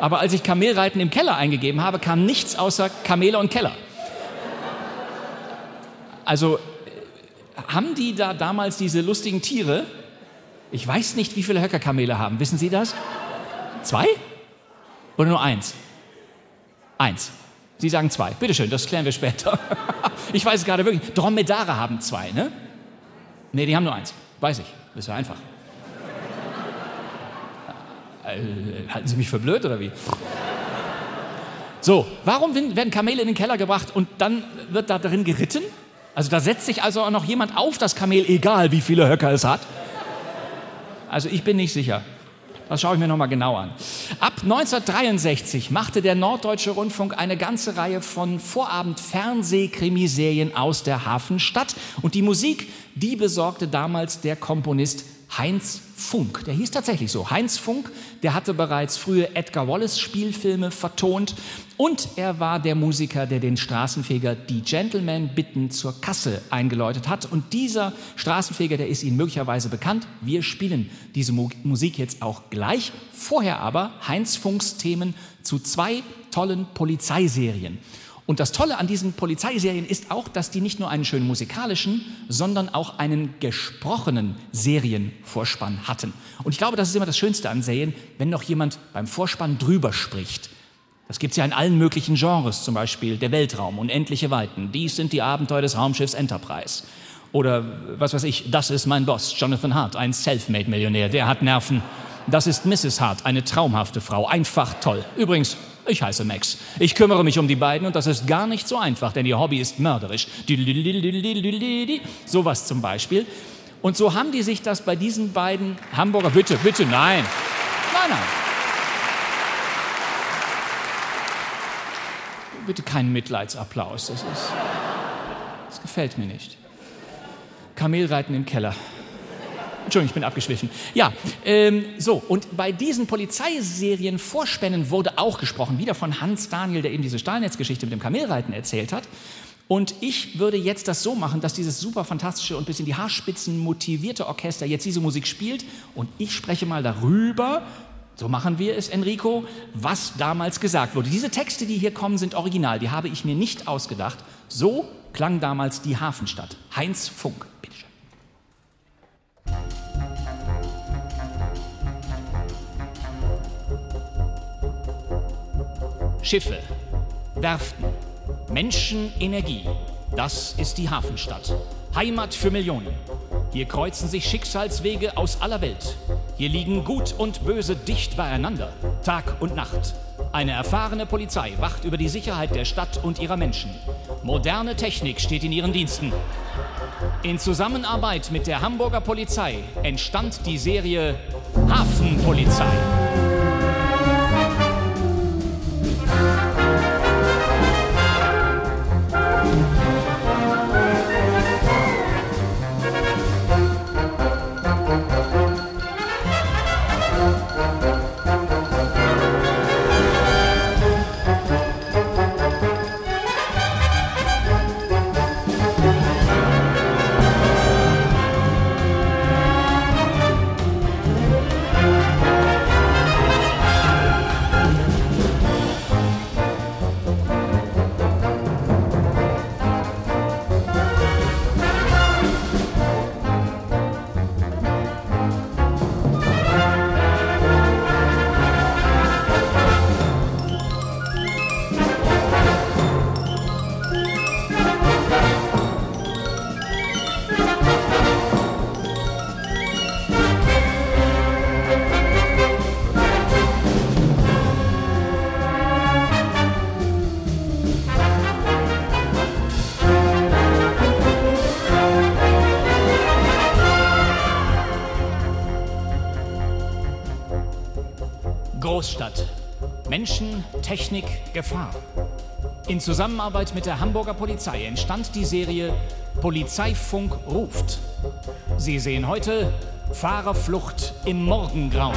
Aber als ich Kamelreiten im Keller eingegeben habe, kam nichts außer Kamele und Keller. Also haben die da damals diese lustigen Tiere? Ich weiß nicht, wie viele Höckerkamele haben. Wissen Sie das? Zwei? Oder nur eins? Eins. Sie sagen zwei. Bitte schön, das klären wir später. [laughs] Ich weiß es gerade wirklich. Dromedare haben zwei, ne? Nee, die haben nur eins. Weiß ich. Ist ja einfach. Äh, halten Sie mich für blöd oder wie? So, warum werden Kamele in den Keller gebracht und dann wird da drin geritten? Also da setzt sich also auch noch jemand auf das Kamel, egal wie viele Höcker es hat. Also ich bin nicht sicher. Das schaue ich mir nochmal genau an. Ab 1963 machte der Norddeutsche Rundfunk eine ganze Reihe von Vorabend-Fernsehkrimiserien aus der Hafenstadt. Und die Musik, die besorgte damals der Komponist Heinz Funk. Der hieß tatsächlich so. Heinz Funk, der hatte bereits frühe Edgar Wallace Spielfilme vertont und er war der Musiker, der den Straßenfeger Die Gentlemen bitten zur Kasse eingeläutet hat. Und dieser Straßenfeger, der ist Ihnen möglicherweise bekannt. Wir spielen diese Mu Musik jetzt auch gleich. Vorher aber Heinz Funks Themen zu zwei tollen Polizeiserien. Und das Tolle an diesen Polizeiserien ist auch, dass die nicht nur einen schönen musikalischen, sondern auch einen gesprochenen Serienvorspann hatten. Und ich glaube, das ist immer das Schönste an Serien, wenn noch jemand beim Vorspann drüber spricht. Das gibt es ja in allen möglichen Genres, zum Beispiel der Weltraum, unendliche Weiten. Dies sind die Abenteuer des Raumschiffs Enterprise. Oder was weiß ich, das ist mein Boss, Jonathan Hart, ein Selfmade-Millionär, der hat Nerven. Das ist Mrs. Hart, eine traumhafte Frau, einfach toll. Übrigens, ich heiße Max. Ich kümmere mich um die beiden und das ist gar nicht so einfach, denn ihr Hobby ist mörderisch. Sowas zum Beispiel. Und so haben die sich das bei diesen beiden Hamburger, bitte, bitte, nein, nein, nein. Bitte keinen Mitleidsapplaus, das ist, das gefällt mir nicht. Kamelreiten im Keller. Entschuldigung, ich bin abgeschwiffen. Ja, ähm, so, und bei diesen Polizeiserien Vorspännen wurde auch gesprochen, wieder von Hans Daniel, der eben diese Stahlnetzgeschichte mit dem Kamelreiten erzählt hat. Und ich würde jetzt das so machen, dass dieses super fantastische und bis in die Haarspitzen motivierte Orchester jetzt diese Musik spielt und ich spreche mal darüber, so machen wir es, Enrico, was damals gesagt wurde. Diese Texte, die hier kommen, sind original, die habe ich mir nicht ausgedacht. So klang damals die Hafenstadt. Heinz Funk, bitteschön. Schiffe, Werften, Menschen, Energie. Das ist die Hafenstadt. Heimat für Millionen. Hier kreuzen sich Schicksalswege aus aller Welt. Hier liegen Gut und Böse dicht beieinander, Tag und Nacht. Eine erfahrene Polizei wacht über die Sicherheit der Stadt und ihrer Menschen. Moderne Technik steht in ihren Diensten. In Zusammenarbeit mit der Hamburger Polizei entstand die Serie Hafenpolizei. Großstadt. Menschen, Technik, Gefahr. In Zusammenarbeit mit der Hamburger Polizei entstand die Serie Polizeifunk ruft. Sie sehen heute Fahrerflucht im Morgengrauen.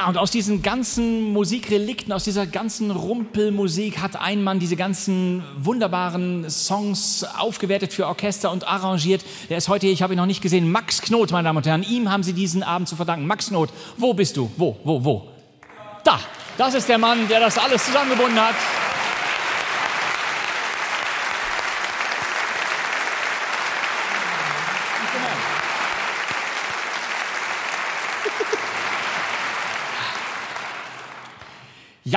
Ja, und aus diesen ganzen Musikrelikten, aus dieser ganzen Rumpelmusik hat ein Mann diese ganzen wunderbaren Songs aufgewertet für Orchester und arrangiert. Der ist heute ich habe ihn noch nicht gesehen, Max Knot, meine Damen und Herren. Ihm haben Sie diesen Abend zu verdanken. Max Knot, wo bist du? Wo, wo, wo? Da, das ist der Mann, der das alles zusammengebunden hat.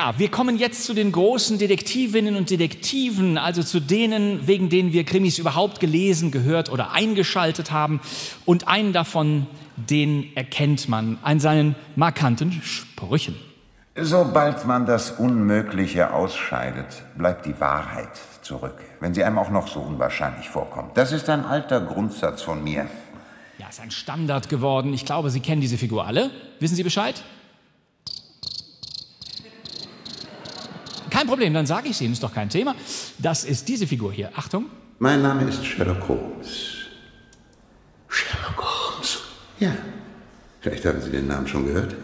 Ja, wir kommen jetzt zu den großen Detektivinnen und Detektiven, also zu denen, wegen denen wir Krimis überhaupt gelesen, gehört oder eingeschaltet haben. Und einen davon, den erkennt man an seinen markanten Sprüchen. Sobald man das Unmögliche ausscheidet, bleibt die Wahrheit zurück, wenn sie einem auch noch so unwahrscheinlich vorkommt. Das ist ein alter Grundsatz von mir. Ja, ist ein Standard geworden. Ich glaube, Sie kennen diese Figur alle. Wissen Sie Bescheid? Kein Problem, dann sage ich es Ihnen, ist doch kein Thema. Das ist diese Figur hier. Achtung. Mein Name ist Sherlock Holmes. Sherlock Holmes? Ja. Vielleicht haben Sie den Namen schon gehört.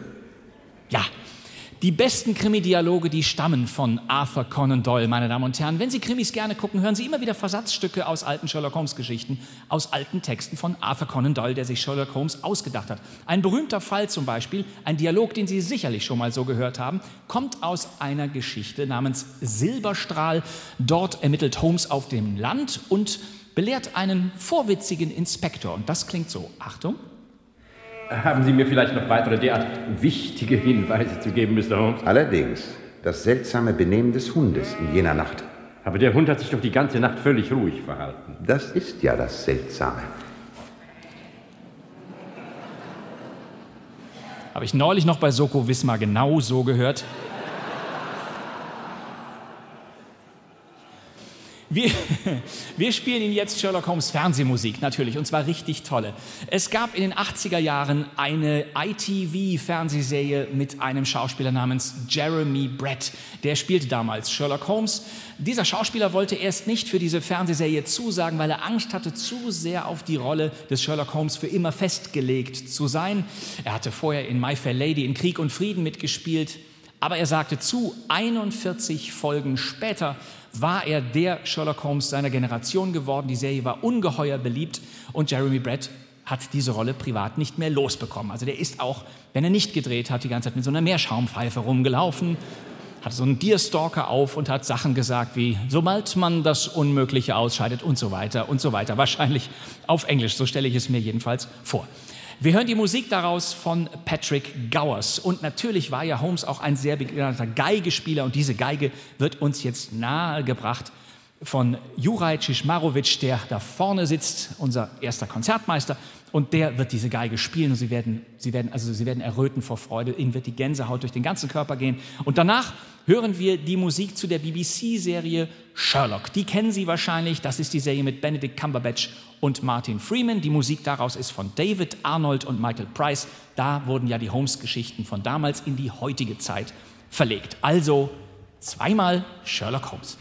Ja, die besten Krimi-Dialoge, die stammen von Arthur Conan Doyle, meine Damen und Herren. Wenn Sie Krimis gerne gucken, hören Sie immer wieder Versatzstücke aus alten Sherlock Holmes-Geschichten, aus alten Texten von Arthur Conan Doyle, der sich Sherlock Holmes ausgedacht hat. Ein berühmter Fall zum Beispiel, ein Dialog, den Sie sicherlich schon mal so gehört haben, kommt aus einer Geschichte namens Silberstrahl. Dort ermittelt Holmes auf dem Land und belehrt einen vorwitzigen Inspektor. Und das klingt so. Achtung. Haben Sie mir vielleicht noch weitere derart wichtige Hinweise zu geben, Mr. Holmes? Allerdings, das seltsame Benehmen des Hundes in jener Nacht. Aber der Hund hat sich doch die ganze Nacht völlig ruhig verhalten. Das ist ja das Seltsame. Habe ich neulich noch bei Soko Wismar genau so gehört. Wir, [laughs] wir, spielen Ihnen jetzt Sherlock Holmes Fernsehmusik, natürlich, und zwar richtig tolle. Es gab in den 80er Jahren eine ITV-Fernsehserie mit einem Schauspieler namens Jeremy Brett. Der spielte damals Sherlock Holmes. Dieser Schauspieler wollte erst nicht für diese Fernsehserie zusagen, weil er Angst hatte, zu sehr auf die Rolle des Sherlock Holmes für immer festgelegt zu sein. Er hatte vorher in My Fair Lady in Krieg und Frieden mitgespielt. Aber er sagte zu, 41 Folgen später war er der Sherlock Holmes seiner Generation geworden. Die Serie war ungeheuer beliebt und Jeremy Brett hat diese Rolle privat nicht mehr losbekommen. Also der ist auch, wenn er nicht gedreht hat, die ganze Zeit mit so einer Meerschaumpfeife rumgelaufen, hat so einen Deerstalker auf und hat Sachen gesagt wie, sobald man das Unmögliche ausscheidet und so weiter und so weiter. Wahrscheinlich auf Englisch, so stelle ich es mir jedenfalls vor. Wir hören die Musik daraus von Patrick Gowers. Und natürlich war ja Holmes auch ein sehr begnadeter Geigespieler und diese Geige wird uns jetzt nahegebracht von Juraj Ciszmarowitsch, der da vorne sitzt, unser erster Konzertmeister. Und der wird diese Geige spielen und sie werden, sie werden, also sie werden erröten vor Freude. Ihnen wird die Gänsehaut durch den ganzen Körper gehen. Und danach hören wir die Musik zu der BBC-Serie Sherlock. Die kennen Sie wahrscheinlich. Das ist die Serie mit Benedict Cumberbatch und Martin Freeman. Die Musik daraus ist von David Arnold und Michael Price. Da wurden ja die Holmes-Geschichten von damals in die heutige Zeit verlegt. Also zweimal Sherlock Holmes.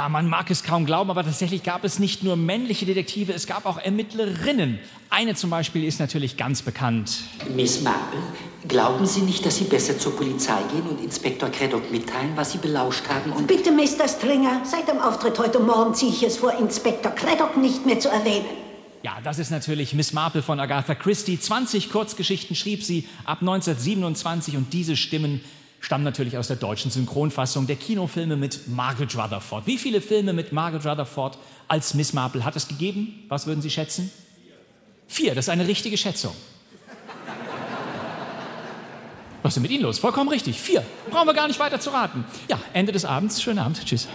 Ja, man mag es kaum glauben, aber tatsächlich gab es nicht nur männliche Detektive, es gab auch Ermittlerinnen. Eine zum Beispiel ist natürlich ganz bekannt. Miss Marple, glauben Sie nicht, dass Sie besser zur Polizei gehen und Inspektor Craddock mitteilen, was Sie belauscht haben und... Bitte, Mr. Stringer, seit dem Auftritt heute Morgen ziehe ich es vor, Inspektor Craddock nicht mehr zu erwähnen. Ja, das ist natürlich Miss Marple von Agatha Christie. 20 Kurzgeschichten schrieb sie ab 1927 und diese Stimmen stammen natürlich aus der deutschen Synchronfassung der Kinofilme mit Margaret Rutherford. Wie viele Filme mit Margaret Rutherford als Miss Marple hat es gegeben? Was würden Sie schätzen? Vier, das ist eine richtige Schätzung. Was ist denn mit Ihnen los? Vollkommen richtig. Vier. Brauchen wir gar nicht weiter zu raten. Ja, Ende des Abends. Schönen Abend. Tschüss.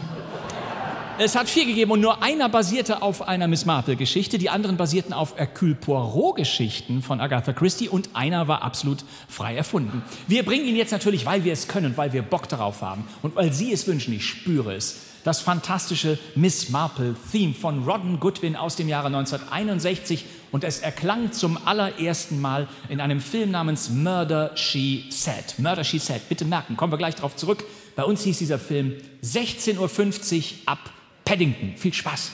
Es hat vier gegeben und nur einer basierte auf einer Miss Marple-Geschichte. Die anderen basierten auf Hercule Poirot-Geschichten von Agatha Christie und einer war absolut frei erfunden. Wir bringen ihn jetzt natürlich, weil wir es können weil wir Bock darauf haben und weil Sie es wünschen, ich spüre es, das fantastische Miss Marple-Theme von Rodden Goodwin aus dem Jahre 1961 und es erklang zum allerersten Mal in einem Film namens Murder She Said. Murder She Said, bitte merken, kommen wir gleich darauf zurück. Bei uns hieß dieser Film 16.50 Uhr ab Paddington. Viel Spaß.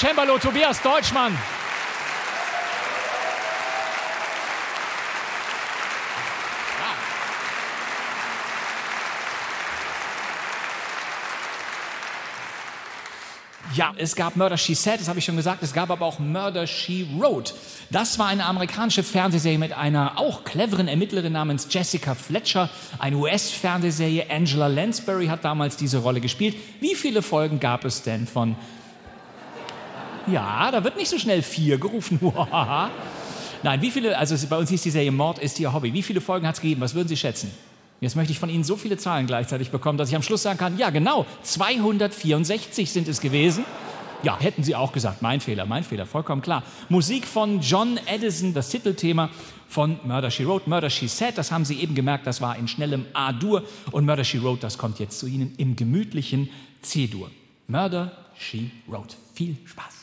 Cembalo Tobias Deutschmann. Ja, es gab Murder She Said, das habe ich schon gesagt. Es gab aber auch Murder She Wrote. Das war eine amerikanische Fernsehserie mit einer auch cleveren Ermittlerin namens Jessica Fletcher. Eine US-Fernsehserie. Angela Lansbury hat damals diese Rolle gespielt. Wie viele Folgen gab es denn von ja, da wird nicht so schnell vier gerufen. [laughs] Nein, wie viele, also bei uns hieß die Serie Mord ist Ihr Hobby. Wie viele Folgen hat es gegeben? Was würden Sie schätzen? Jetzt möchte ich von Ihnen so viele Zahlen gleichzeitig bekommen, dass ich am Schluss sagen kann, ja genau, 264 sind es gewesen. Ja, hätten Sie auch gesagt, mein Fehler, mein Fehler, vollkommen klar. Musik von John Edison, das Titelthema von Murder She Wrote, Murder She Said, das haben Sie eben gemerkt, das war in schnellem A-Dur und Murder She Wrote, das kommt jetzt zu Ihnen im gemütlichen C-Dur. Murder She Wrote. Viel Spaß.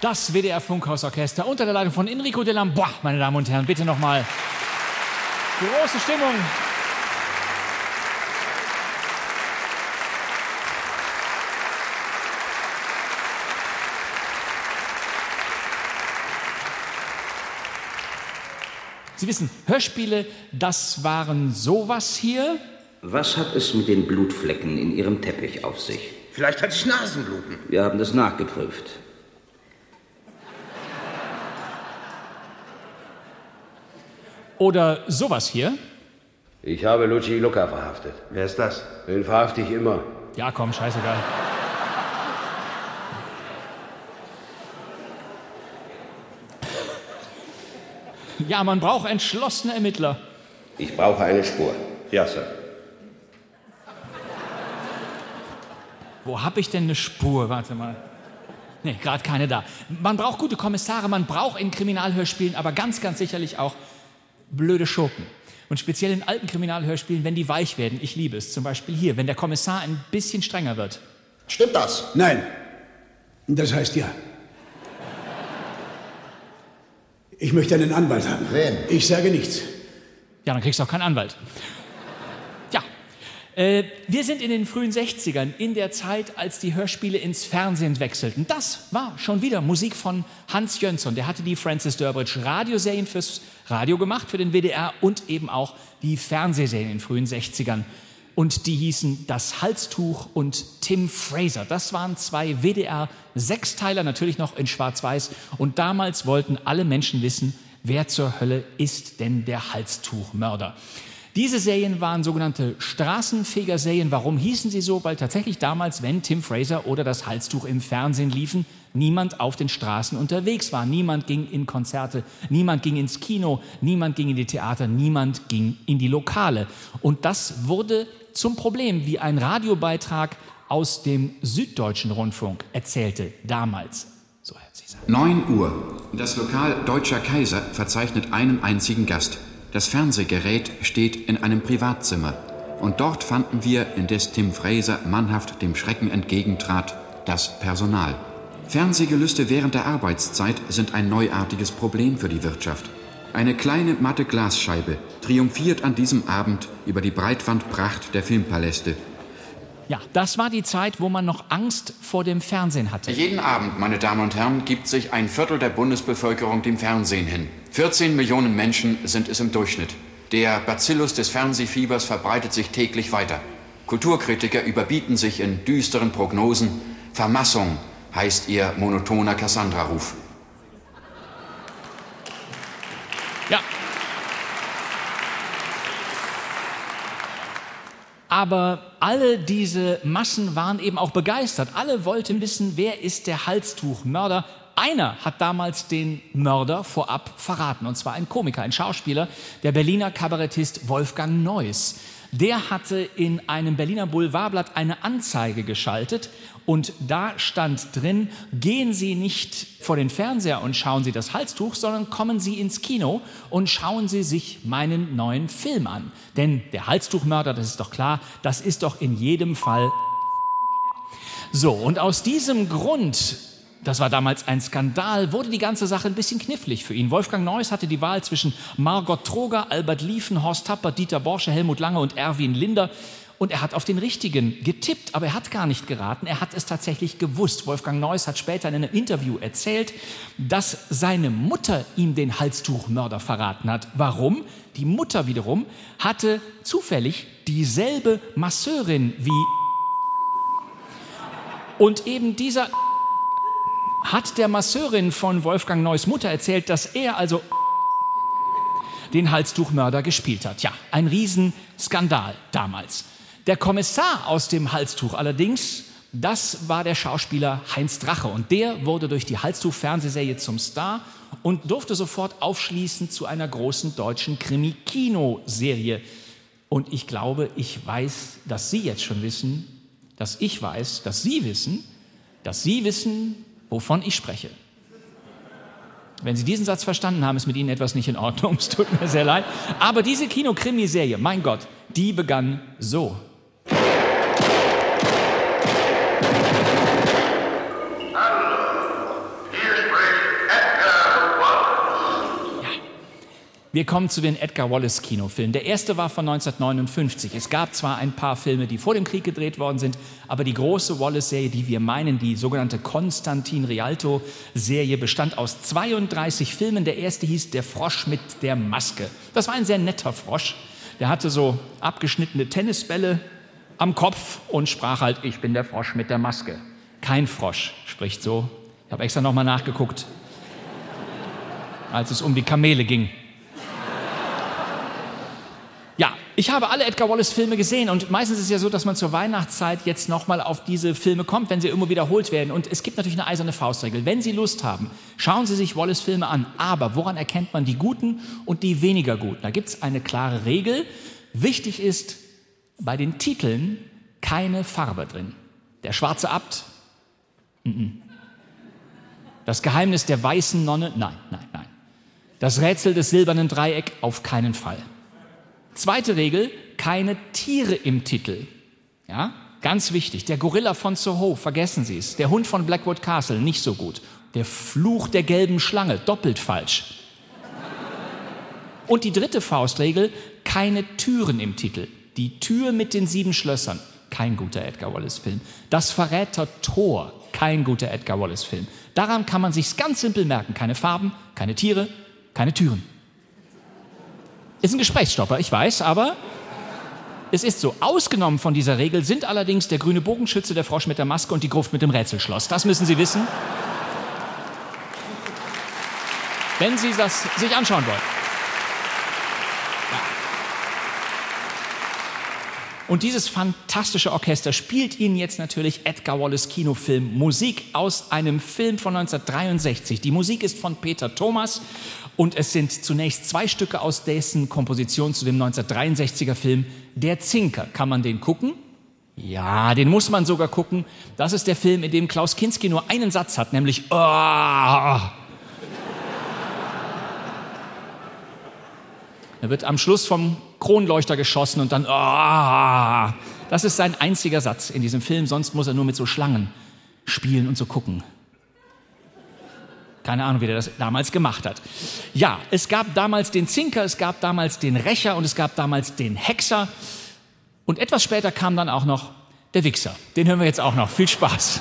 Das WDR Funkhausorchester unter der Leitung von Enrico de Lambois, meine Damen und Herren, bitte nochmal. Große Stimmung. Sie wissen, Hörspiele, das waren sowas hier. Was hat es mit den Blutflecken in Ihrem Teppich auf sich? Vielleicht hatte ich Nasenbluten. Wir haben das nachgeprüft. Oder sowas hier. Ich habe Luci Luca verhaftet. Wer ist das? Den verhafte ich immer. Ja, komm, scheißegal. Ja, man braucht entschlossene Ermittler. Ich brauche eine Spur. Ja, Sir. Wo habe ich denn eine Spur? Warte mal. Nee, gerade keine da. Man braucht gute Kommissare, man braucht in Kriminalhörspielen aber ganz, ganz sicherlich auch blöde Schurken. Und speziell in alten Kriminalhörspielen, wenn die weich werden. Ich liebe es. Zum Beispiel hier, wenn der Kommissar ein bisschen strenger wird. Stimmt das? Nein. Das heißt ja. Ich möchte einen Anwalt haben. Wen? Ich sage nichts. Ja, dann kriegst du auch keinen Anwalt. Ja, äh, wir sind in den frühen 60ern, in der Zeit, als die Hörspiele ins Fernsehen wechselten. Das war schon wieder Musik von Hans Jönsson. Der hatte die Francis Durbridge Radioserien fürs Radio gemacht, für den WDR und eben auch die Fernsehserien in den frühen 60ern. Und die hießen Das Halstuch und Tim Fraser. Das waren zwei WDR-Sechsteiler, natürlich noch in Schwarz-Weiß. Und damals wollten alle Menschen wissen, wer zur Hölle ist denn der Halstuchmörder? Diese Serien waren sogenannte Straßenfeger-Serien. Warum hießen sie so? Weil tatsächlich damals, wenn Tim Fraser oder das Halstuch im Fernsehen liefen, niemand auf den Straßen unterwegs war. Niemand ging in Konzerte, niemand ging ins Kino, niemand ging in die Theater, niemand ging in die Lokale. Und das wurde zum Problem, wie ein Radiobeitrag aus dem Süddeutschen Rundfunk erzählte damals. So hört sie 9 Uhr. Das Lokal Deutscher Kaiser verzeichnet einen einzigen Gast. Das Fernsehgerät steht in einem Privatzimmer. Und dort fanden wir, indes Tim Fraser mannhaft dem Schrecken entgegentrat, das Personal. Fernsehgelüste während der Arbeitszeit sind ein neuartiges Problem für die Wirtschaft. Eine kleine matte Glasscheibe triumphiert an diesem Abend über die Breitwandpracht der Filmpaläste. Ja, das war die Zeit, wo man noch Angst vor dem Fernsehen hatte. Jeden Abend, meine Damen und Herren, gibt sich ein Viertel der Bundesbevölkerung dem Fernsehen hin. 14 Millionen Menschen sind es im Durchschnitt. Der Bacillus des Fernsehfiebers verbreitet sich täglich weiter. Kulturkritiker überbieten sich in düsteren Prognosen. Vermassung heißt ihr monotoner Cassandra-Ruf. Ja. Aber alle diese Massen waren eben auch begeistert. Alle wollten wissen, wer ist der Halstuchmörder. Einer hat damals den Mörder vorab verraten, und zwar ein Komiker, ein Schauspieler, der Berliner Kabarettist Wolfgang Neuss. Der hatte in einem Berliner Boulevardblatt eine Anzeige geschaltet und da stand drin, gehen Sie nicht vor den Fernseher und schauen Sie das Halstuch, sondern kommen Sie ins Kino und schauen Sie sich meinen neuen Film an. Denn der Halstuchmörder, das ist doch klar, das ist doch in jedem Fall. So, und aus diesem Grund das war damals ein Skandal, wurde die ganze Sache ein bisschen knifflig für ihn. Wolfgang Neuss hatte die Wahl zwischen Margot Troger, Albert Liefen, Horst Tappert, Dieter Borsche, Helmut Lange und Erwin Linder. Und er hat auf den richtigen getippt, aber er hat gar nicht geraten. Er hat es tatsächlich gewusst. Wolfgang Neuss hat später in einem Interview erzählt, dass seine Mutter ihm den Halstuchmörder verraten hat. Warum? Die Mutter wiederum hatte zufällig dieselbe Masseurin wie. Und eben dieser hat der Masseurin von Wolfgang Neuss Mutter erzählt, dass er also den Halstuchmörder gespielt hat. Ja, ein Riesenskandal damals. Der Kommissar aus dem Halstuch allerdings, das war der Schauspieler Heinz Drache und der wurde durch die Halstuch-Fernsehserie zum Star und durfte sofort aufschließen zu einer großen deutschen Krimi-Kino-Serie. Und ich glaube, ich weiß, dass Sie jetzt schon wissen, dass ich weiß, dass Sie wissen, dass Sie wissen, wovon ich spreche. Wenn Sie diesen Satz verstanden haben, ist mit Ihnen etwas nicht in Ordnung. [laughs] Es tut mir sehr leid. Aber diese Kinokrimiserie, mein Gott, die begann so. Wir kommen zu den Edgar Wallace Kinofilmen. Der erste war von 1959. Es gab zwar ein paar Filme, die vor dem Krieg gedreht worden sind, aber die große Wallace-Serie, die wir meinen, die sogenannte Konstantin Rialto-Serie, bestand aus 32 Filmen. Der erste hieß Der Frosch mit der Maske. Das war ein sehr netter Frosch. Der hatte so abgeschnittene Tennisbälle, am Kopf und sprach halt, ich bin der Frosch mit der Maske. Kein Frosch spricht so. Ich habe extra nochmal nachgeguckt, als es um die Kamele ging. Ja, ich habe alle Edgar Wallace Filme gesehen und meistens ist es ja so, dass man zur Weihnachtszeit jetzt nochmal auf diese Filme kommt, wenn sie irgendwo wiederholt werden. Und es gibt natürlich eine eiserne Faustregel. Wenn Sie Lust haben, schauen Sie sich Wallace Filme an. Aber woran erkennt man die guten und die weniger guten? Da gibt es eine klare Regel. Wichtig ist bei den Titeln keine Farbe drin. Der schwarze Abt? Das Geheimnis der weißen Nonne? Nein, nein, nein. Das Rätsel des silbernen Dreieck? Auf keinen Fall. Zweite Regel, keine Tiere im Titel. Ja, ganz wichtig. Der Gorilla von Soho, vergessen Sie es. Der Hund von Blackwood Castle, nicht so gut. Der Fluch der gelben Schlange, doppelt falsch. Und die dritte Faustregel, keine Türen im Titel. Die Tür mit den sieben Schlössern, kein guter Edgar Wallace-Film. Das Verräter Tor, kein guter Edgar Wallace-Film. Daran kann man sich's ganz simpel merken. Keine Farben, keine Tiere, keine Türen. Ist ein Gesprächsstopper, ich weiß, aber es ist so. Ausgenommen von dieser Regel sind allerdings der grüne Bogenschütze, der Frosch mit der Maske und die Gruft mit dem Rätselschloss. Das müssen Sie wissen, wenn Sie das sich anschauen wollen. Und dieses fantastische Orchester spielt Ihnen jetzt natürlich Edgar Wallace Kinofilm Musik aus einem Film von 1963. Die Musik ist von Peter Thomas und es sind zunächst zwei Stücke aus dessen Komposition zu dem 1963er Film Der Zinker. Kann man den gucken? Ja, den muss man sogar gucken. Das ist der Film, in dem Klaus Kinski nur einen Satz hat, nämlich oh. Er wird am Schluss vom Kronleuchter geschossen und dann oh. Das ist sein einziger Satz in diesem Film, sonst muss er nur mit so Schlangen spielen und so gucken. Keine Ahnung, wie der das damals gemacht hat. Ja, es gab damals den Zinker, es gab damals den Rächer und es gab damals den Hexer. Und etwas später kam dann auch noch der Wichser. Den hören wir jetzt auch noch. Viel Spaß.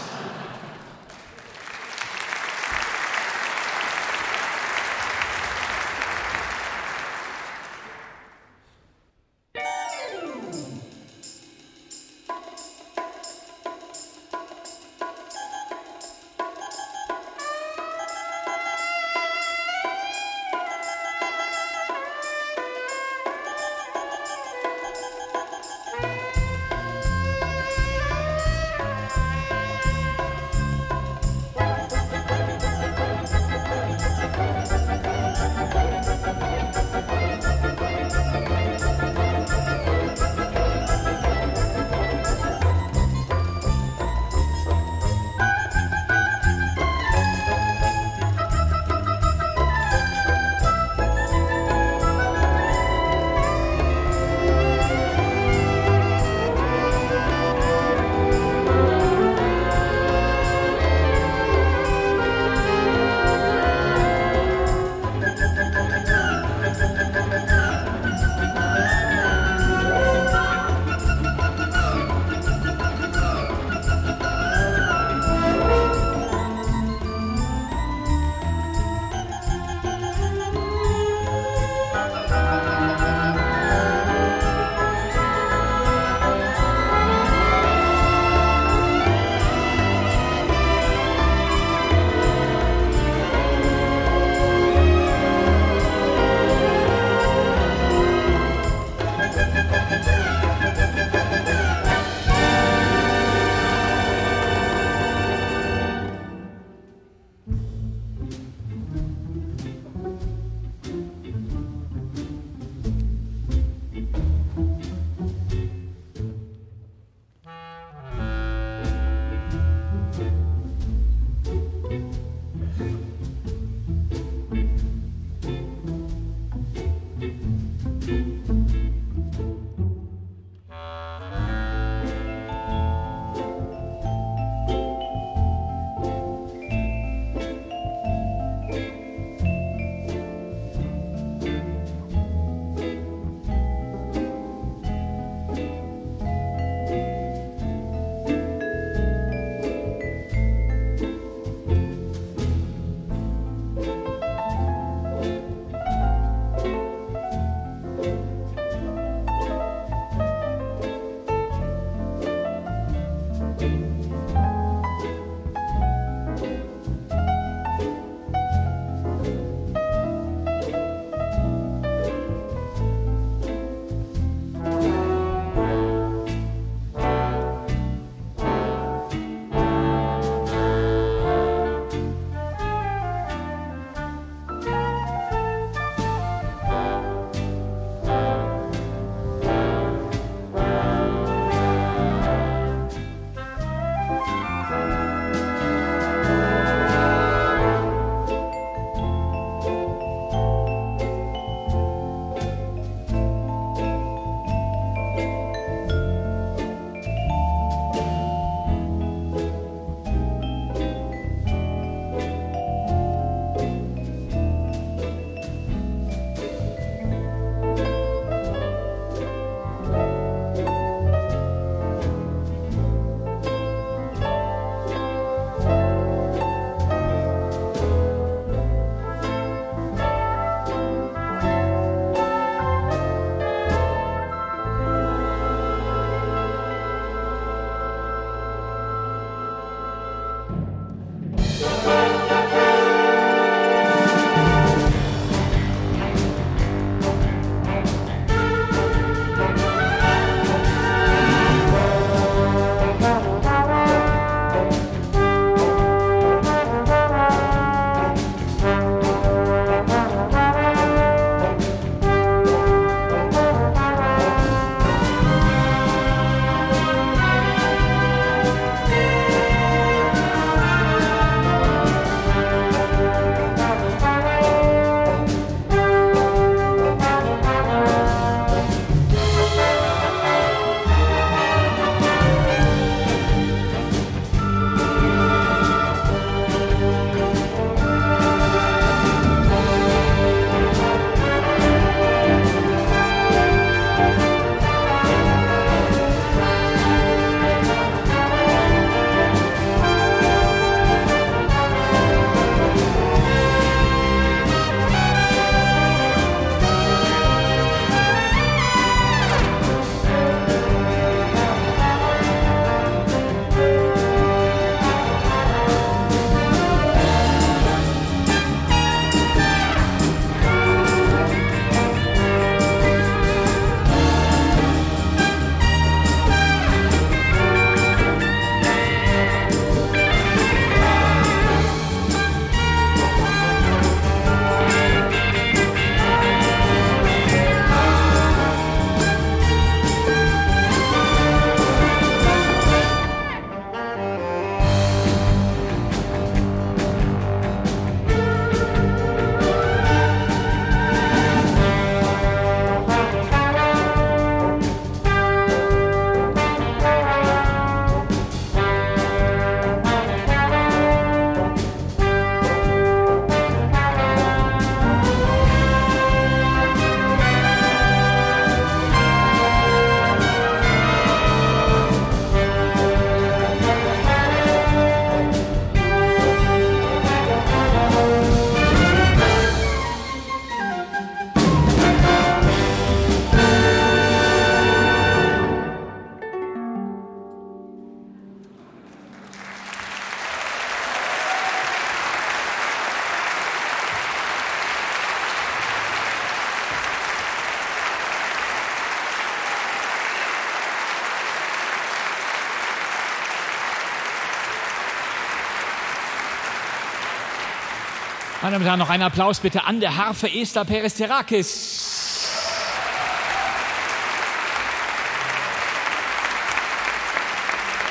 Meine Damen und Herren, noch einen Applaus bitte an der Harfe Esther Peristerakis.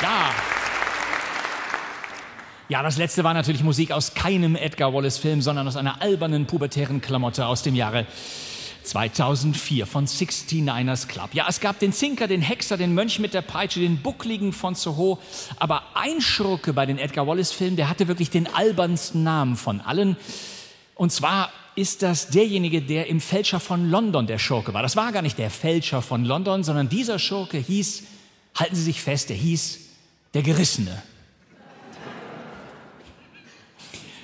Ja. Ja, das letzte war natürlich Musik aus keinem Edgar Wallace-Film, sondern aus einer albernen pubertären Klamotte aus dem Jahre 2004 von 69ers Club. Ja, es gab den Zinker, den Hexer, den Mönch mit der Peitsche, den Buckligen von Soho. Aber ein Schurke bei den Edgar Wallace-Filmen, der hatte wirklich den albernsten Namen von allen. Und zwar ist das derjenige, der im Fälscher von London der Schurke war. Das war gar nicht der Fälscher von London, sondern dieser Schurke hieß, halten Sie sich fest, der hieß der Gerissene.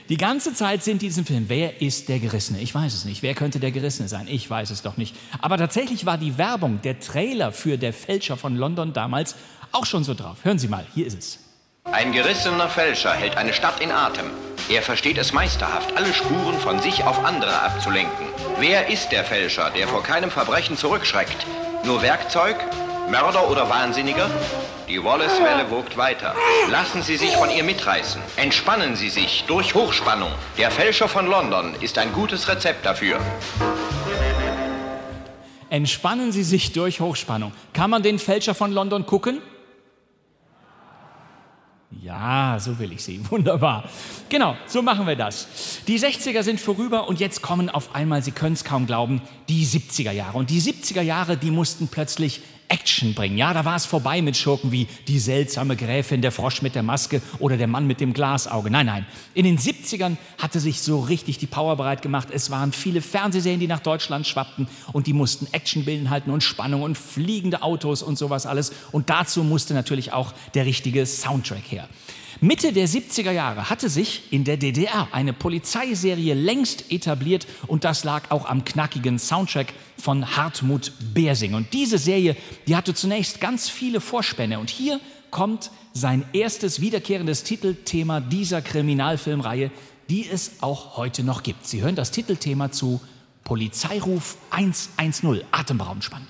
Die ganze Zeit sind die in diesem Film, wer ist der Gerissene? Ich weiß es nicht. Wer könnte der Gerissene sein? Ich weiß es doch nicht. Aber tatsächlich war die Werbung, der Trailer für der Fälscher von London damals auch schon so drauf. Hören Sie mal, hier ist es. Ein gerissener Fälscher hält eine Stadt in Atem. Er versteht es meisterhaft, alle Spuren von sich auf andere abzulenken. Wer ist der Fälscher, der vor keinem Verbrechen zurückschreckt? Nur Werkzeug? Mörder oder Wahnsinniger? Die Wallace-Welle wogt weiter. Lassen Sie sich von ihr mitreißen. Entspannen Sie sich durch Hochspannung. Der Fälscher von London ist ein gutes Rezept dafür. Entspannen Sie sich durch Hochspannung. Kann man den Fälscher von London gucken? Ja, so will ich sie. [laughs] Wunderbar. Genau, so machen wir das. Die 60er sind vorüber und jetzt kommen auf einmal, Sie können es kaum glauben, die 70er Jahre. Und die 70er Jahre, die mussten plötzlich Action bringen. Ja, da war es vorbei mit Schurken wie die seltsame Gräfin, der Frosch mit der Maske oder der Mann mit dem Glasauge. Nein, nein. In den 70ern hatte sich so richtig die Power bereit gemacht. Es waren viele Fernsehserien, die nach Deutschland schwappten und die mussten Action halten und Spannung und fliegende Autos und sowas alles. Und dazu musste natürlich auch der richtige Soundtrack her. Mitte der 70er Jahre hatte sich in der DDR eine Polizeiserie längst etabliert und das lag auch am knackigen Soundtrack von Hartmut Bersing. Und diese Serie, die hatte zunächst ganz viele Vorspänne und hier kommt sein erstes wiederkehrendes Titelthema dieser Kriminalfilmreihe, die es auch heute noch gibt. Sie hören das Titelthema zu Polizeiruf 110, atemberaubend spannend.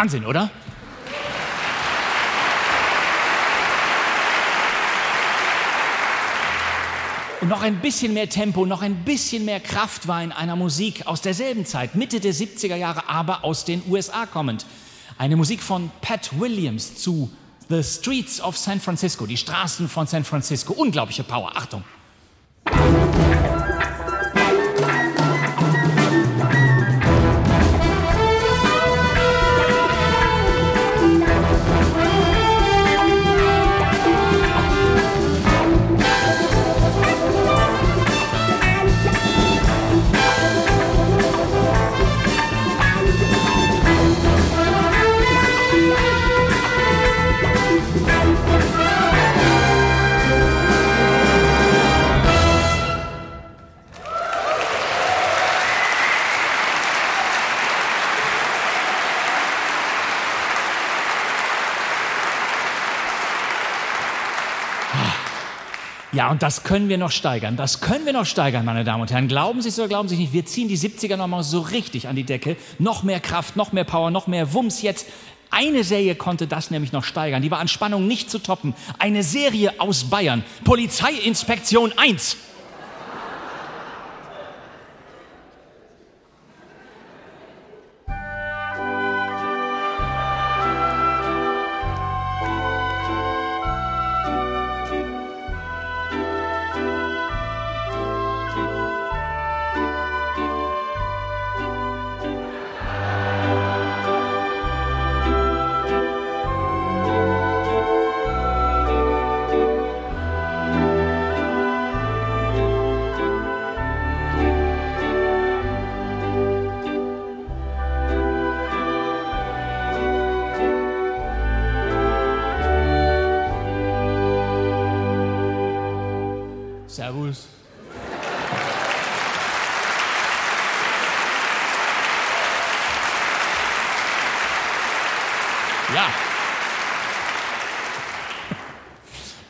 Wahnsinn, oder? Und noch ein bisschen mehr Tempo, noch ein bisschen mehr Kraft war in einer Musik aus derselben Zeit, Mitte der 70er Jahre, aber aus den USA kommend. Eine Musik von Pat Williams zu The Streets of San Francisco, die Straßen von San Francisco. Unglaubliche Power. Achtung. Ja, und das können wir noch steigern. Das können wir noch steigern, meine Damen und Herren. Glauben Sie es oder glauben Sie nicht? Wir ziehen die 70er nochmal so richtig an die Decke. Noch mehr Kraft, noch mehr Power, noch mehr Wumms jetzt. Eine Serie konnte das nämlich noch steigern. Die war an Spannung nicht zu toppen. Eine Serie aus Bayern. Polizeiinspektion 1.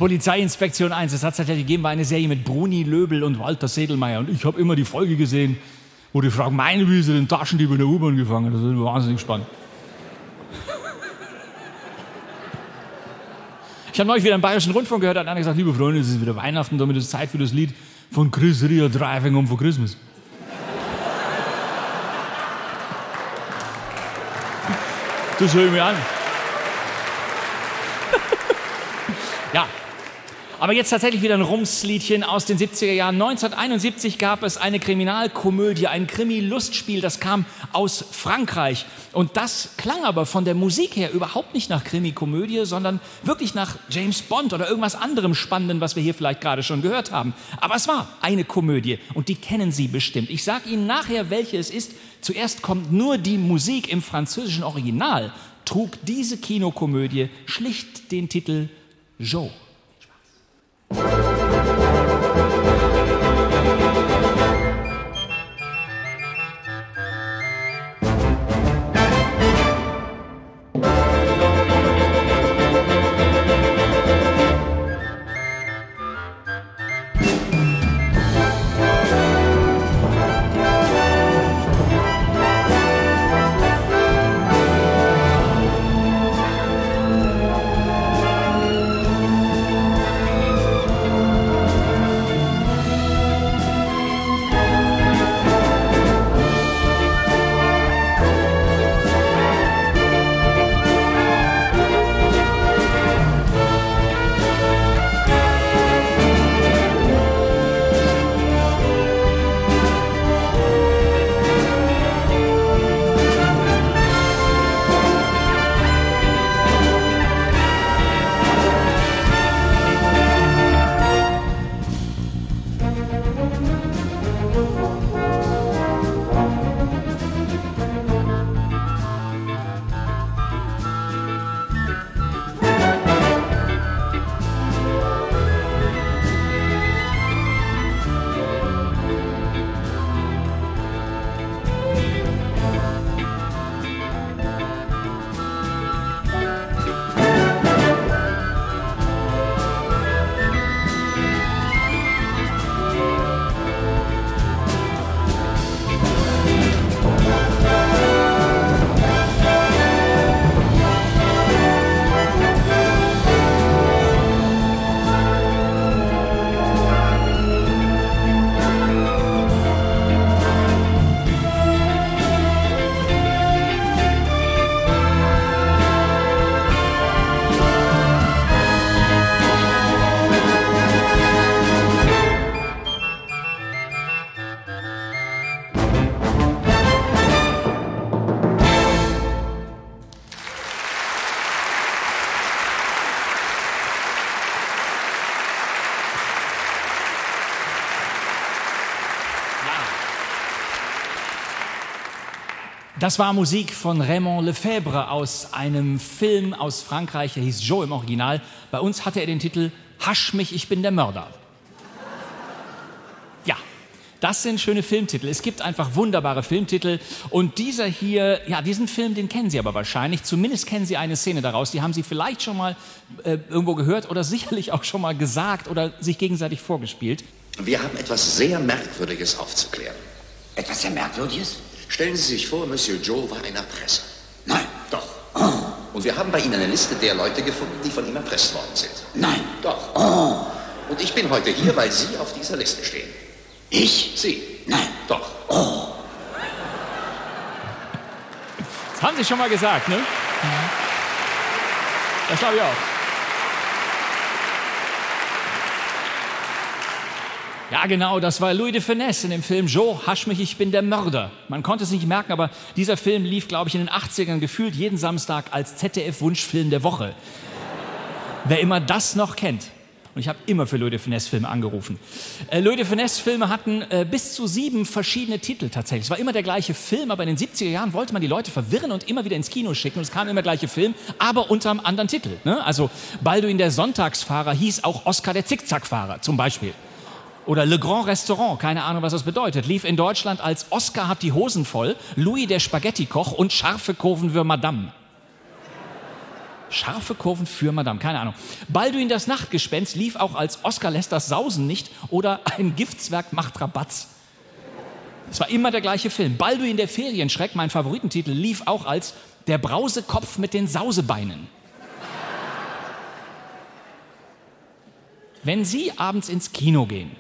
Polizeiinspektion 1, das hat es halt ja gegeben, war eine Serie mit Bruni Löbel und Walter Sedelmeier. Und ich habe immer die Folge gesehen, wo die fragen, meine, wie sie den Taschendieb in der U-Bahn gefangen Das ist wahnsinnig spannend. Ich habe neulich wieder einen bayerischen Rundfunk gehört, hat einer gesagt, liebe Freunde, es ist wieder Weihnachten, damit ist Zeit für das Lied von Chris Ria Driving Home for Christmas. Das höre ich mir an. ja. Aber jetzt tatsächlich wieder ein Rumsliedchen aus den 70er Jahren. 1971 gab es eine Kriminalkomödie, ein Krimi-Lustspiel, das kam aus Frankreich. Und das klang aber von der Musik her überhaupt nicht nach Krimi-Komödie, sondern wirklich nach James Bond oder irgendwas anderem Spannenden, was wir hier vielleicht gerade schon gehört haben. Aber es war eine Komödie und die kennen Sie bestimmt. Ich sage Ihnen nachher, welche es ist. Zuerst kommt nur die Musik im französischen Original, trug diese Kinokomödie schlicht den Titel Joe. Bye. Das war Musik von Raymond Lefebvre aus einem Film aus Frankreich, der hieß Joe im Original. Bei uns hatte er den Titel Hasch mich, ich bin der Mörder. Ja, das sind schöne Filmtitel. Es gibt einfach wunderbare Filmtitel. Und dieser hier, ja, diesen Film, den kennen Sie aber wahrscheinlich. Zumindest kennen Sie eine Szene daraus. Die haben Sie vielleicht schon mal äh, irgendwo gehört oder [laughs] sicherlich auch schon mal gesagt oder sich gegenseitig vorgespielt. Wir haben etwas sehr Merkwürdiges aufzuklären. Etwas sehr Merkwürdiges? Stellen Sie sich vor, Monsieur Joe war ein Erpresser. Nein. Doch. Oh. Und wir haben bei Ihnen eine Liste der Leute gefunden, die von ihm erpresst worden sind. Nein. Doch. Oh. Und ich bin heute hier, weil Sie auf dieser Liste stehen. Ich? Sie. Nein. Doch. Oh. Das haben Sie schon mal gesagt, ne? Das glaube ich auch. Ja, genau, das war Louis de Finesse in dem Film Joe, hasch mich, ich bin der Mörder. Man konnte es nicht merken, aber dieser Film lief, glaube ich, in den 80ern gefühlt jeden Samstag als ZDF-Wunschfilm der Woche. Wer immer das noch kennt. Und ich habe immer für Louis de Finesse-Filme angerufen. Äh, Louis de Finesse-Filme hatten äh, bis zu sieben verschiedene Titel tatsächlich. Es war immer der gleiche Film, aber in den 70er Jahren wollte man die Leute verwirren und immer wieder ins Kino schicken. Und es kam immer der gleiche Film, aber unter einem anderen Titel. Ne? Also Balduin der Sonntagsfahrer hieß auch Oscar der Zickzackfahrer zum Beispiel. Oder Le Grand Restaurant, keine Ahnung, was das bedeutet, lief in Deutschland als Oscar hat die Hosen voll, Louis der Spaghetti-Koch und scharfe Kurven für Madame. Scharfe Kurven für Madame, keine Ahnung. Balduin das Nachtgespenst lief auch als Oscar lässt das Sausen nicht oder ein Giftswerk macht Rabatz. Es war immer der gleiche Film. Balduin der Ferienschreck, mein Favoritentitel, lief auch als Der Brausekopf mit den Sausebeinen. Wenn Sie abends ins Kino gehen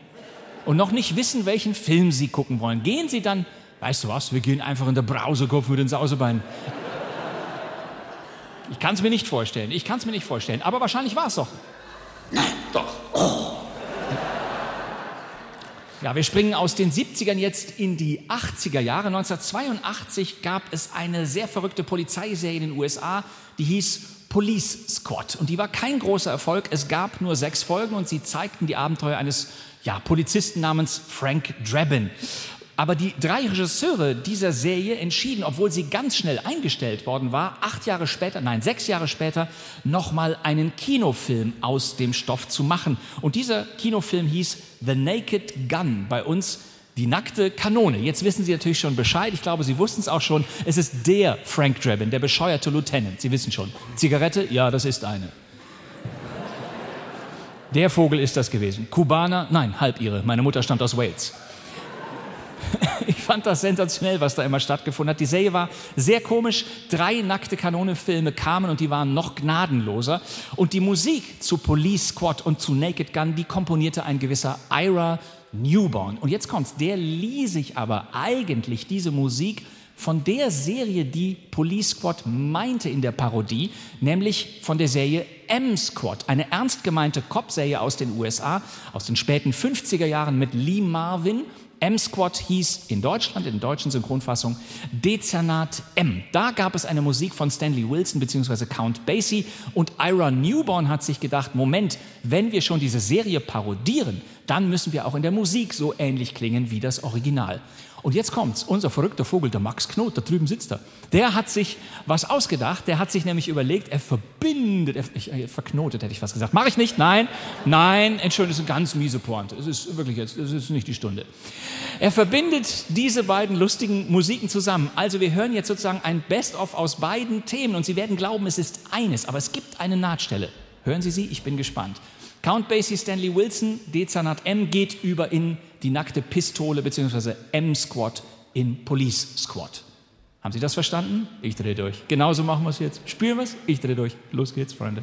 und noch nicht wissen, welchen Film Sie gucken wollen, gehen Sie dann, weißt du was, wir gehen einfach in der Brausekopf mit den Sausebeinen. Ich kann es mir nicht vorstellen. Ich kann es mir nicht vorstellen. Aber wahrscheinlich war es doch. Nein, doch. Oh. Ja, wir springen aus den 70ern jetzt in die 80er Jahre. 1982 gab es eine sehr verrückte Polizeiserie in den USA, die hieß Police Squad. Und die war kein großer Erfolg. Es gab nur sechs Folgen und sie zeigten die Abenteuer eines ja, Polizisten namens Frank Drabin. Aber die drei Regisseure dieser Serie entschieden, obwohl sie ganz schnell eingestellt worden war, acht Jahre später, nein, sechs Jahre später, nochmal einen Kinofilm aus dem Stoff zu machen. Und dieser Kinofilm hieß The Naked Gun, bei uns die nackte Kanone. Jetzt wissen Sie natürlich schon Bescheid. Ich glaube, Sie wussten es auch schon. Es ist der Frank Drabin, der bescheuerte Lieutenant. Sie wissen schon. Zigarette? Ja, das ist eine. Der Vogel ist das gewesen. Kubaner? Nein, halb ihre. Meine Mutter stammt aus Wales. [laughs] Ich fand das sensationell, was da immer stattgefunden hat. Die Serie war sehr komisch. Drei nackte Kanonenfilme kamen und die waren noch gnadenloser. Und die Musik zu Police Squad und zu Naked Gun, die komponierte ein gewisser Ira Newborn. Und jetzt kommt's. Der lieh sich aber eigentlich diese Musik von der Serie, die Police Squad meinte in der Parodie, nämlich von der Serie M Squad, eine ernst gemeinte Cop-Serie aus den USA, aus den späten 50er Jahren mit Lee Marvin M-Squad hieß in Deutschland, in der deutschen Synchronfassung, Dezernat M. Da gab es eine Musik von Stanley Wilson bzw. Count Basie und Ira Newborn hat sich gedacht, Moment, wenn wir schon diese Serie parodieren, dann müssen wir auch in der Musik so ähnlich klingen wie das Original. Und jetzt kommt's. Unser verrückter Vogel, der Max Knot, da drüben sitzt er. Der hat sich was ausgedacht. Der hat sich nämlich überlegt, er verbindet, er, ich, äh, verknotet hätte ich was gesagt. Mache ich nicht? Nein, nein, Entschuldigung, das ist eine ganz miese Pointe. Es ist wirklich jetzt, es ist nicht die Stunde. Er verbindet diese beiden lustigen Musiken zusammen. Also wir hören jetzt sozusagen ein Best-of aus beiden Themen und Sie werden glauben, es ist eines, aber es gibt eine Nahtstelle. Hören Sie sie? Ich bin gespannt. Count Basie Stanley Wilson, Dezernat M geht über in die nackte Pistole bzw. M-Squad in Police Squad. Haben Sie das verstanden? Ich drehe durch. Genauso machen wir es jetzt. Spielen wir es? Ich drehe durch. Los geht's, Freunde.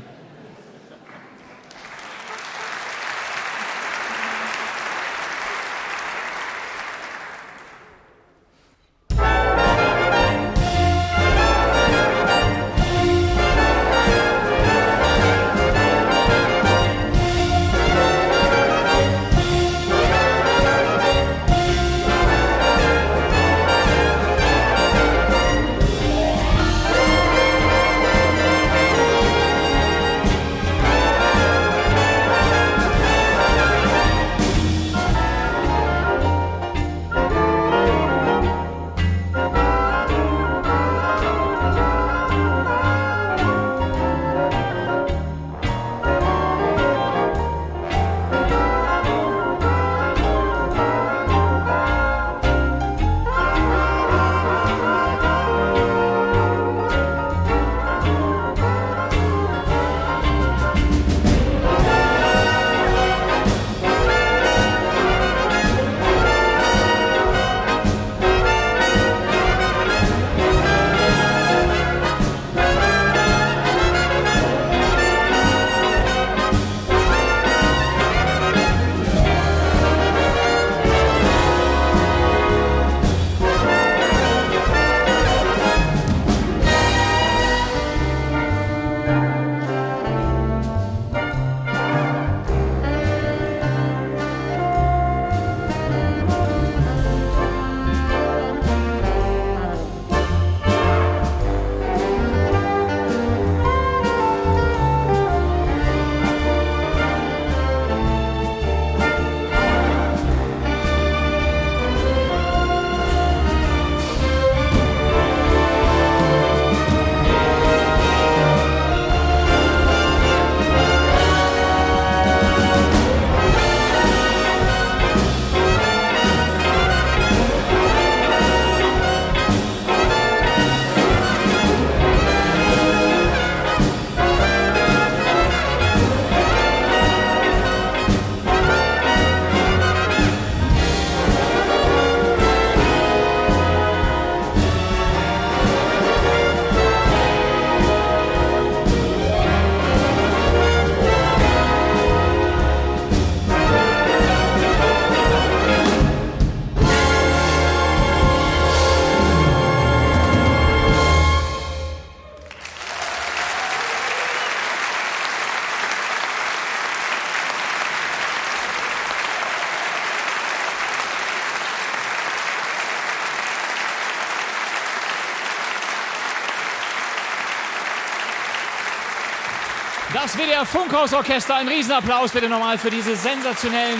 WDR Funkhausorchester, ein Riesenapplaus bitte nochmal für diese sensationellen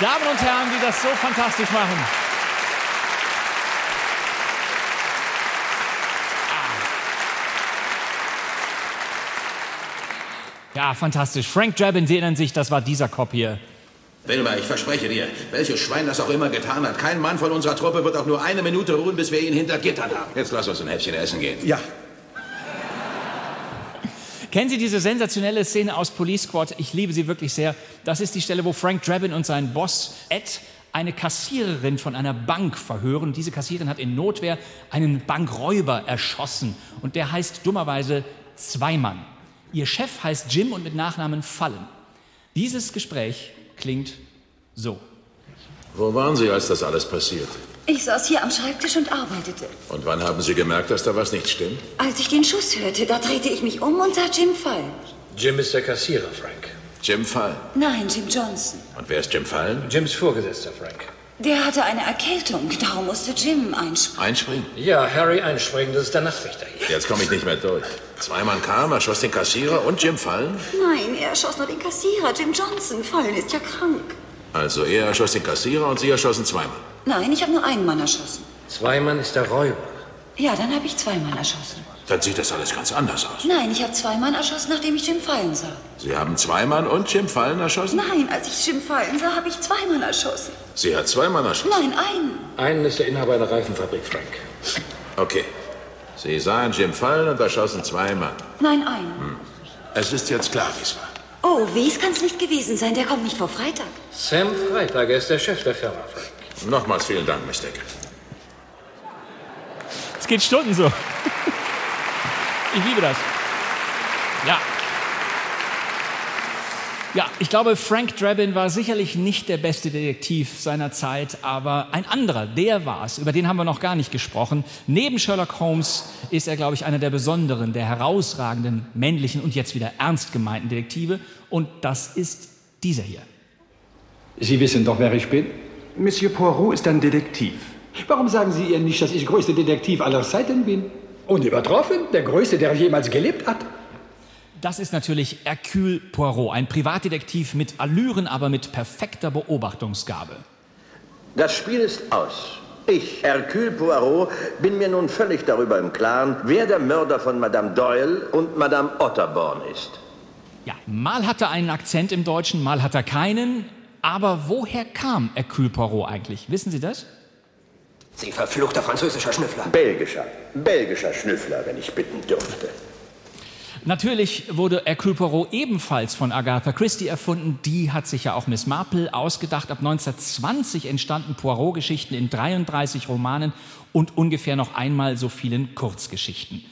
Damen und Herren, die das so fantastisch machen. Ja, fantastisch. Frank Drabin, Sie erinnern sich, das war dieser Cop hier. Wilma, ich verspreche dir, welches Schwein das auch immer getan hat, kein Mann von unserer Truppe wird auch nur eine Minute ruhen, bis wir ihn hinter Gittern haben. Jetzt lass uns ein Häppchen essen gehen. Ja. Kennen Sie diese sensationelle Szene aus Police Squad? Ich liebe sie wirklich sehr. Das ist die Stelle, wo Frank Drabin und sein Boss Ed eine Kassiererin von einer Bank verhören. Diese Kassiererin hat in Notwehr einen Bankräuber erschossen. Und der heißt dummerweise Zweimann. Ihr Chef heißt Jim und mit Nachnamen Fallen. Dieses Gespräch klingt so. Wo waren Sie, als das alles passiert? Ich saß hier am Schreibtisch und arbeitete. Und wann haben Sie gemerkt, dass da was nicht stimmt? Als ich den Schuss hörte, da drehte ich mich um und sah Jim fallen. Jim ist der Kassierer, Frank. Jim Fallen. Nein, Jim Johnson. Und wer ist Jim Fallen? Jims Vorgesetzter, Frank. Der hatte eine Erkältung, darum musste Jim einspringen. Einspringen? Ja, Harry einspringen, das ist der Nachtwächter hier. Jetzt komme ich nicht mehr durch. Zwei Mann kamen, erschoss den Kassierer und Jim Fallen? Nein, er erschoss nur den Kassierer. Jim Johnson. Fallen ist ja krank. Also er erschoss den Kassierer und Sie erschossen zwei Mann. Nein, ich habe nur einen Mann erschossen. Zwei Mann ist der Räuber. Ja, dann habe ich zwei Mann erschossen. Dann sieht das alles ganz anders aus. Nein, ich habe zwei Mann erschossen, nachdem ich Jim fallen sah. Sie haben zwei Mann und Jim Fallen erschossen? Nein, als ich Jim fallen sah, habe ich zwei Mann erschossen. Sie hat zwei Mann erschossen? Nein, einen. Einen ist der Inhaber einer Reifenfabrik, Frank. Okay. Sie sahen Jim fallen und erschossen zwei Mann. Nein, einen. Hm. Es ist jetzt klar, wie es war. Oh, Wies kann es nicht gewesen sein. Der kommt nicht vor Freitag. Sam Freitag, er ist der Chef der Firma, Frank. Nochmals vielen Dank, Miss Decker. Es geht Stunden so. Ich liebe das. Ja. Ja, ich glaube, Frank Drabin war sicherlich nicht der beste Detektiv seiner Zeit, aber ein anderer, der war es. Über den haben wir noch gar nicht gesprochen. Neben Sherlock Holmes ist er, glaube ich, einer der besonderen, der herausragenden männlichen und jetzt wieder ernst gemeinten Detektive. Und das ist dieser hier. Sie wissen doch, wer ich bin. Monsieur Poirot ist ein Detektiv. Warum sagen Sie ihr nicht, dass ich größter Detektiv aller Zeiten bin? Unübertroffen, der größte, der jemals gelebt hat. Das ist natürlich Hercule Poirot, ein Privatdetektiv mit Allüren, aber mit perfekter Beobachtungsgabe. Das Spiel ist aus. Ich, Hercule Poirot, bin mir nun völlig darüber im Klaren, wer der Mörder von Madame Doyle und Madame Otterborn ist. Ja, mal hat er einen Akzent im Deutschen, mal hat er keinen. Aber woher kam Hercule Poirot eigentlich? Wissen Sie das? Sie verfluchter französischer Schnüffler. Belgischer. Belgischer Schnüffler, wenn ich bitten dürfte. Natürlich wurde Hercule Poirot ebenfalls von Agatha Christie erfunden. Die hat sich ja auch Miss Marple ausgedacht. Ab 1920 entstanden Poirot-Geschichten in 33 Romanen und ungefähr noch einmal so vielen Kurzgeschichten.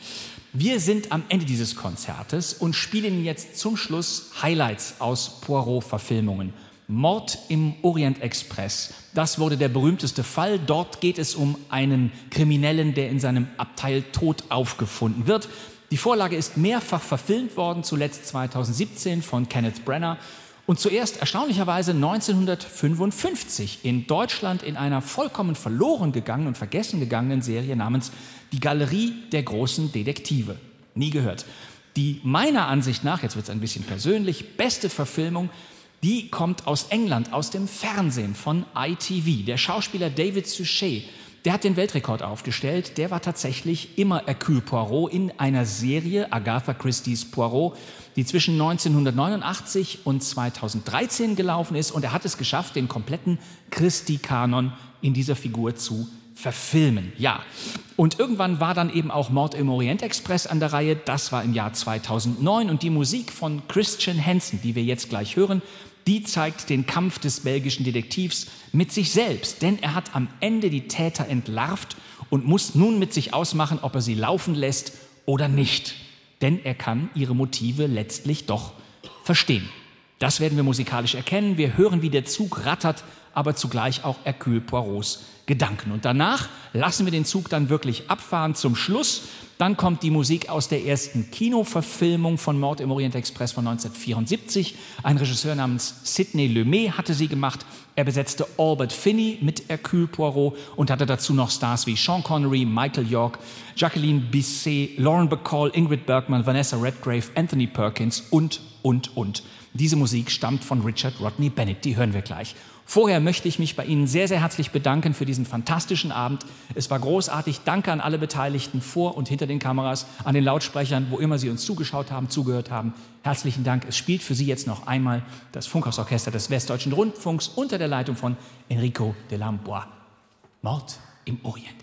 Wir sind am Ende dieses Konzertes und spielen jetzt zum Schluss Highlights aus Poirot-Verfilmungen. Mord im Orient Express. Das wurde der berühmteste Fall. Dort geht es um einen Kriminellen, der in seinem Abteil tot aufgefunden wird. Die Vorlage ist mehrfach verfilmt worden, zuletzt 2017 von Kenneth Brenner und zuerst erstaunlicherweise 1955 in Deutschland in einer vollkommen verloren gegangenen und vergessen gegangenen Serie namens Die Galerie der großen Detektive. Nie gehört. Die meiner Ansicht nach, jetzt wird es ein bisschen persönlich, beste Verfilmung, die kommt aus England, aus dem Fernsehen von ITV. Der Schauspieler David Suchet der hat den Weltrekord aufgestellt. Der war tatsächlich immer Hercule Poirot in einer Serie, Agatha Christie's Poirot, die zwischen 1989 und 2013 gelaufen ist. Und er hat es geschafft, den kompletten Christie-Kanon in dieser Figur zu verfilmen. Ja. Und irgendwann war dann eben auch Mord im Orient Express an der Reihe. Das war im Jahr 2009. Und die Musik von Christian Hansen, die wir jetzt gleich hören, die zeigt den Kampf des belgischen Detektivs mit sich selbst, denn er hat am Ende die Täter entlarvt und muss nun mit sich ausmachen, ob er sie laufen lässt oder nicht. Denn er kann ihre Motive letztlich doch verstehen. Das werden wir musikalisch erkennen. Wir hören, wie der Zug rattert aber zugleich auch Hercule Poirots Gedanken. Und danach lassen wir den Zug dann wirklich abfahren zum Schluss. Dann kommt die Musik aus der ersten Kinoverfilmung von Mord im Orient Express von 1974. Ein Regisseur namens Sidney Lumet hatte sie gemacht. Er besetzte Albert Finney mit Hercule Poirot und hatte dazu noch Stars wie Sean Connery, Michael York, Jacqueline Bisset, Lauren Bacall, Ingrid Bergman, Vanessa Redgrave, Anthony Perkins und, und, und. Diese Musik stammt von Richard Rodney Bennett. Die hören wir gleich. Vorher möchte ich mich bei Ihnen sehr, sehr herzlich bedanken für diesen fantastischen Abend. Es war großartig. Danke an alle Beteiligten vor und hinter den Kameras, an den Lautsprechern, wo immer Sie uns zugeschaut haben, zugehört haben. Herzlichen Dank. Es spielt für Sie jetzt noch einmal das Funkhausorchester des Westdeutschen Rundfunks unter der Leitung von Enrico de Lambois. Mord im Orient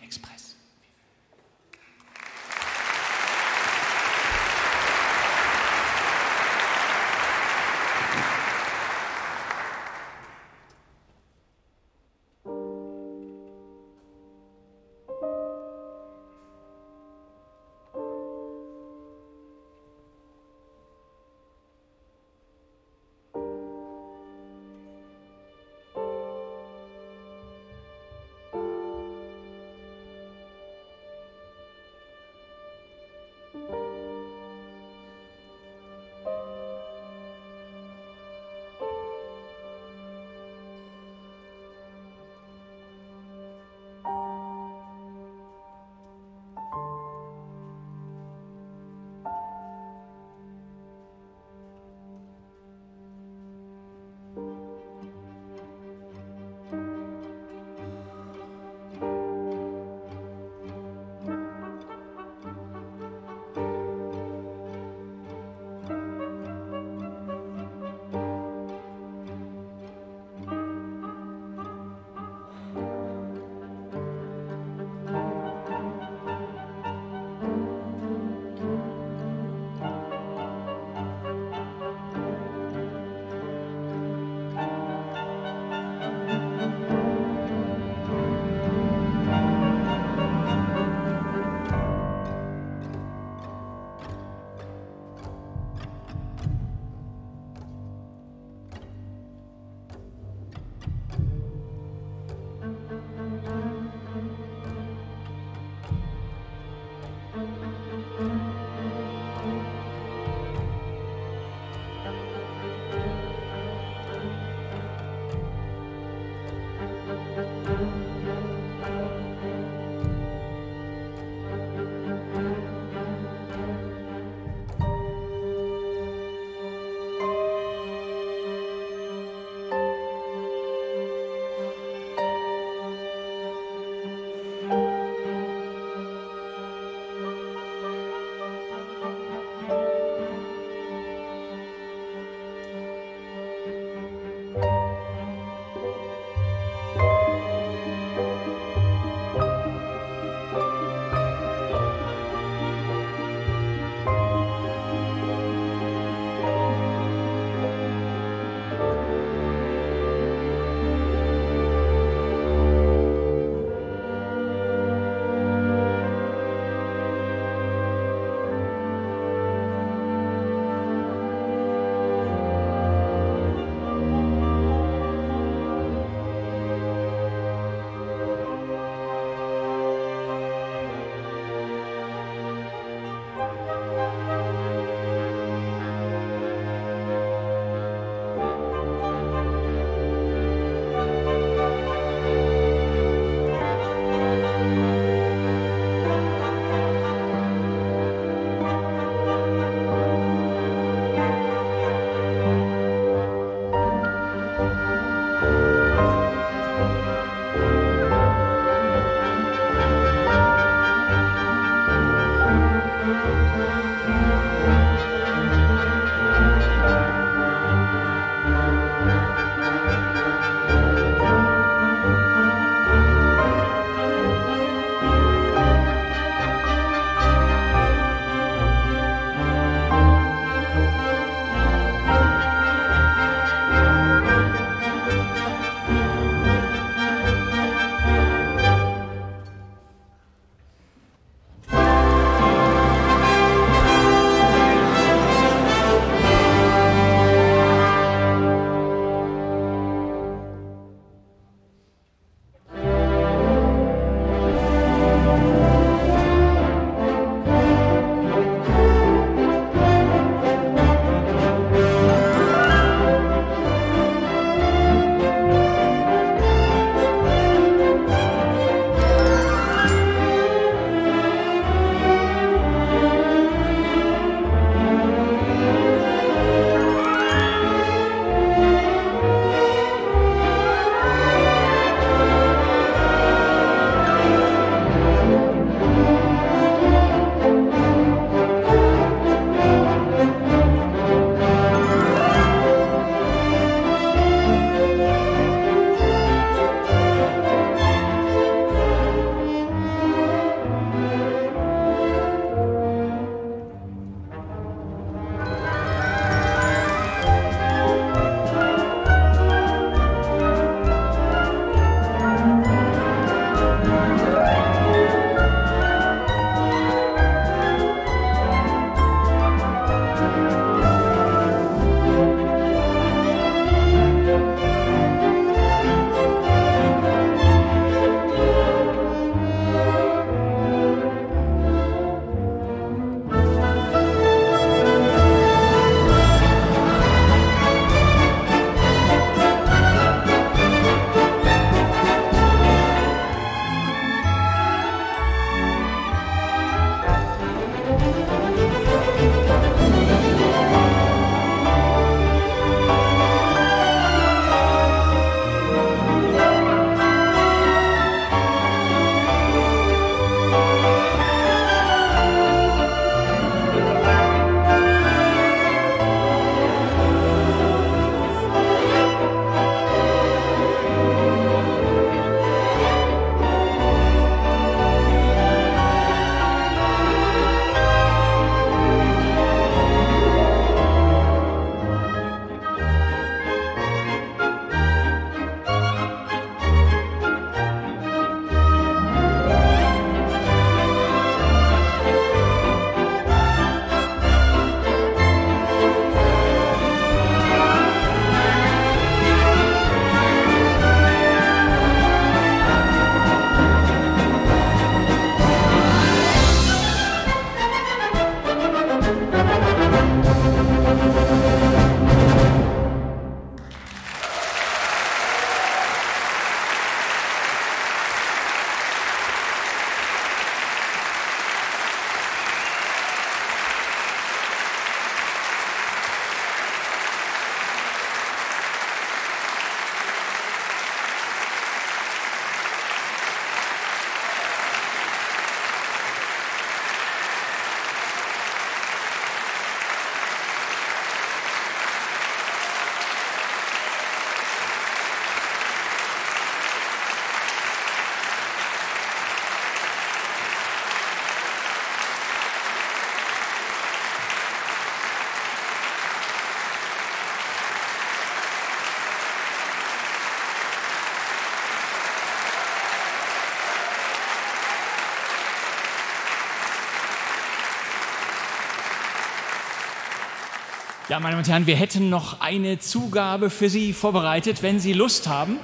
Meine Damen und Herren, wir hätten noch eine Zugabe für Sie vorbereitet, wenn Sie Lust haben.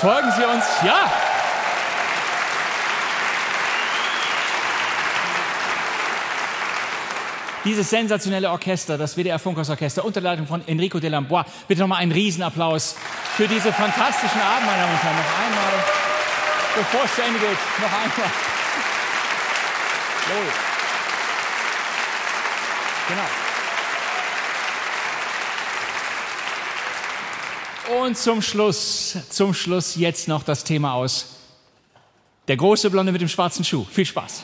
Folgen Sie uns. Ja! Dieses sensationelle Orchester, das WDR Funkhausorchester unter Leitung von Enrico Delambois. Bitte nochmal einen Riesenapplaus für diese fantastischen Abend, meine Damen und Herren. Noch einmal, bevor es zu Ende geht, noch einmal. So. Genau. Und zum Schluss, zum Schluss jetzt noch das Thema aus. Der große Blonde mit dem schwarzen Schuh. Viel Spaß.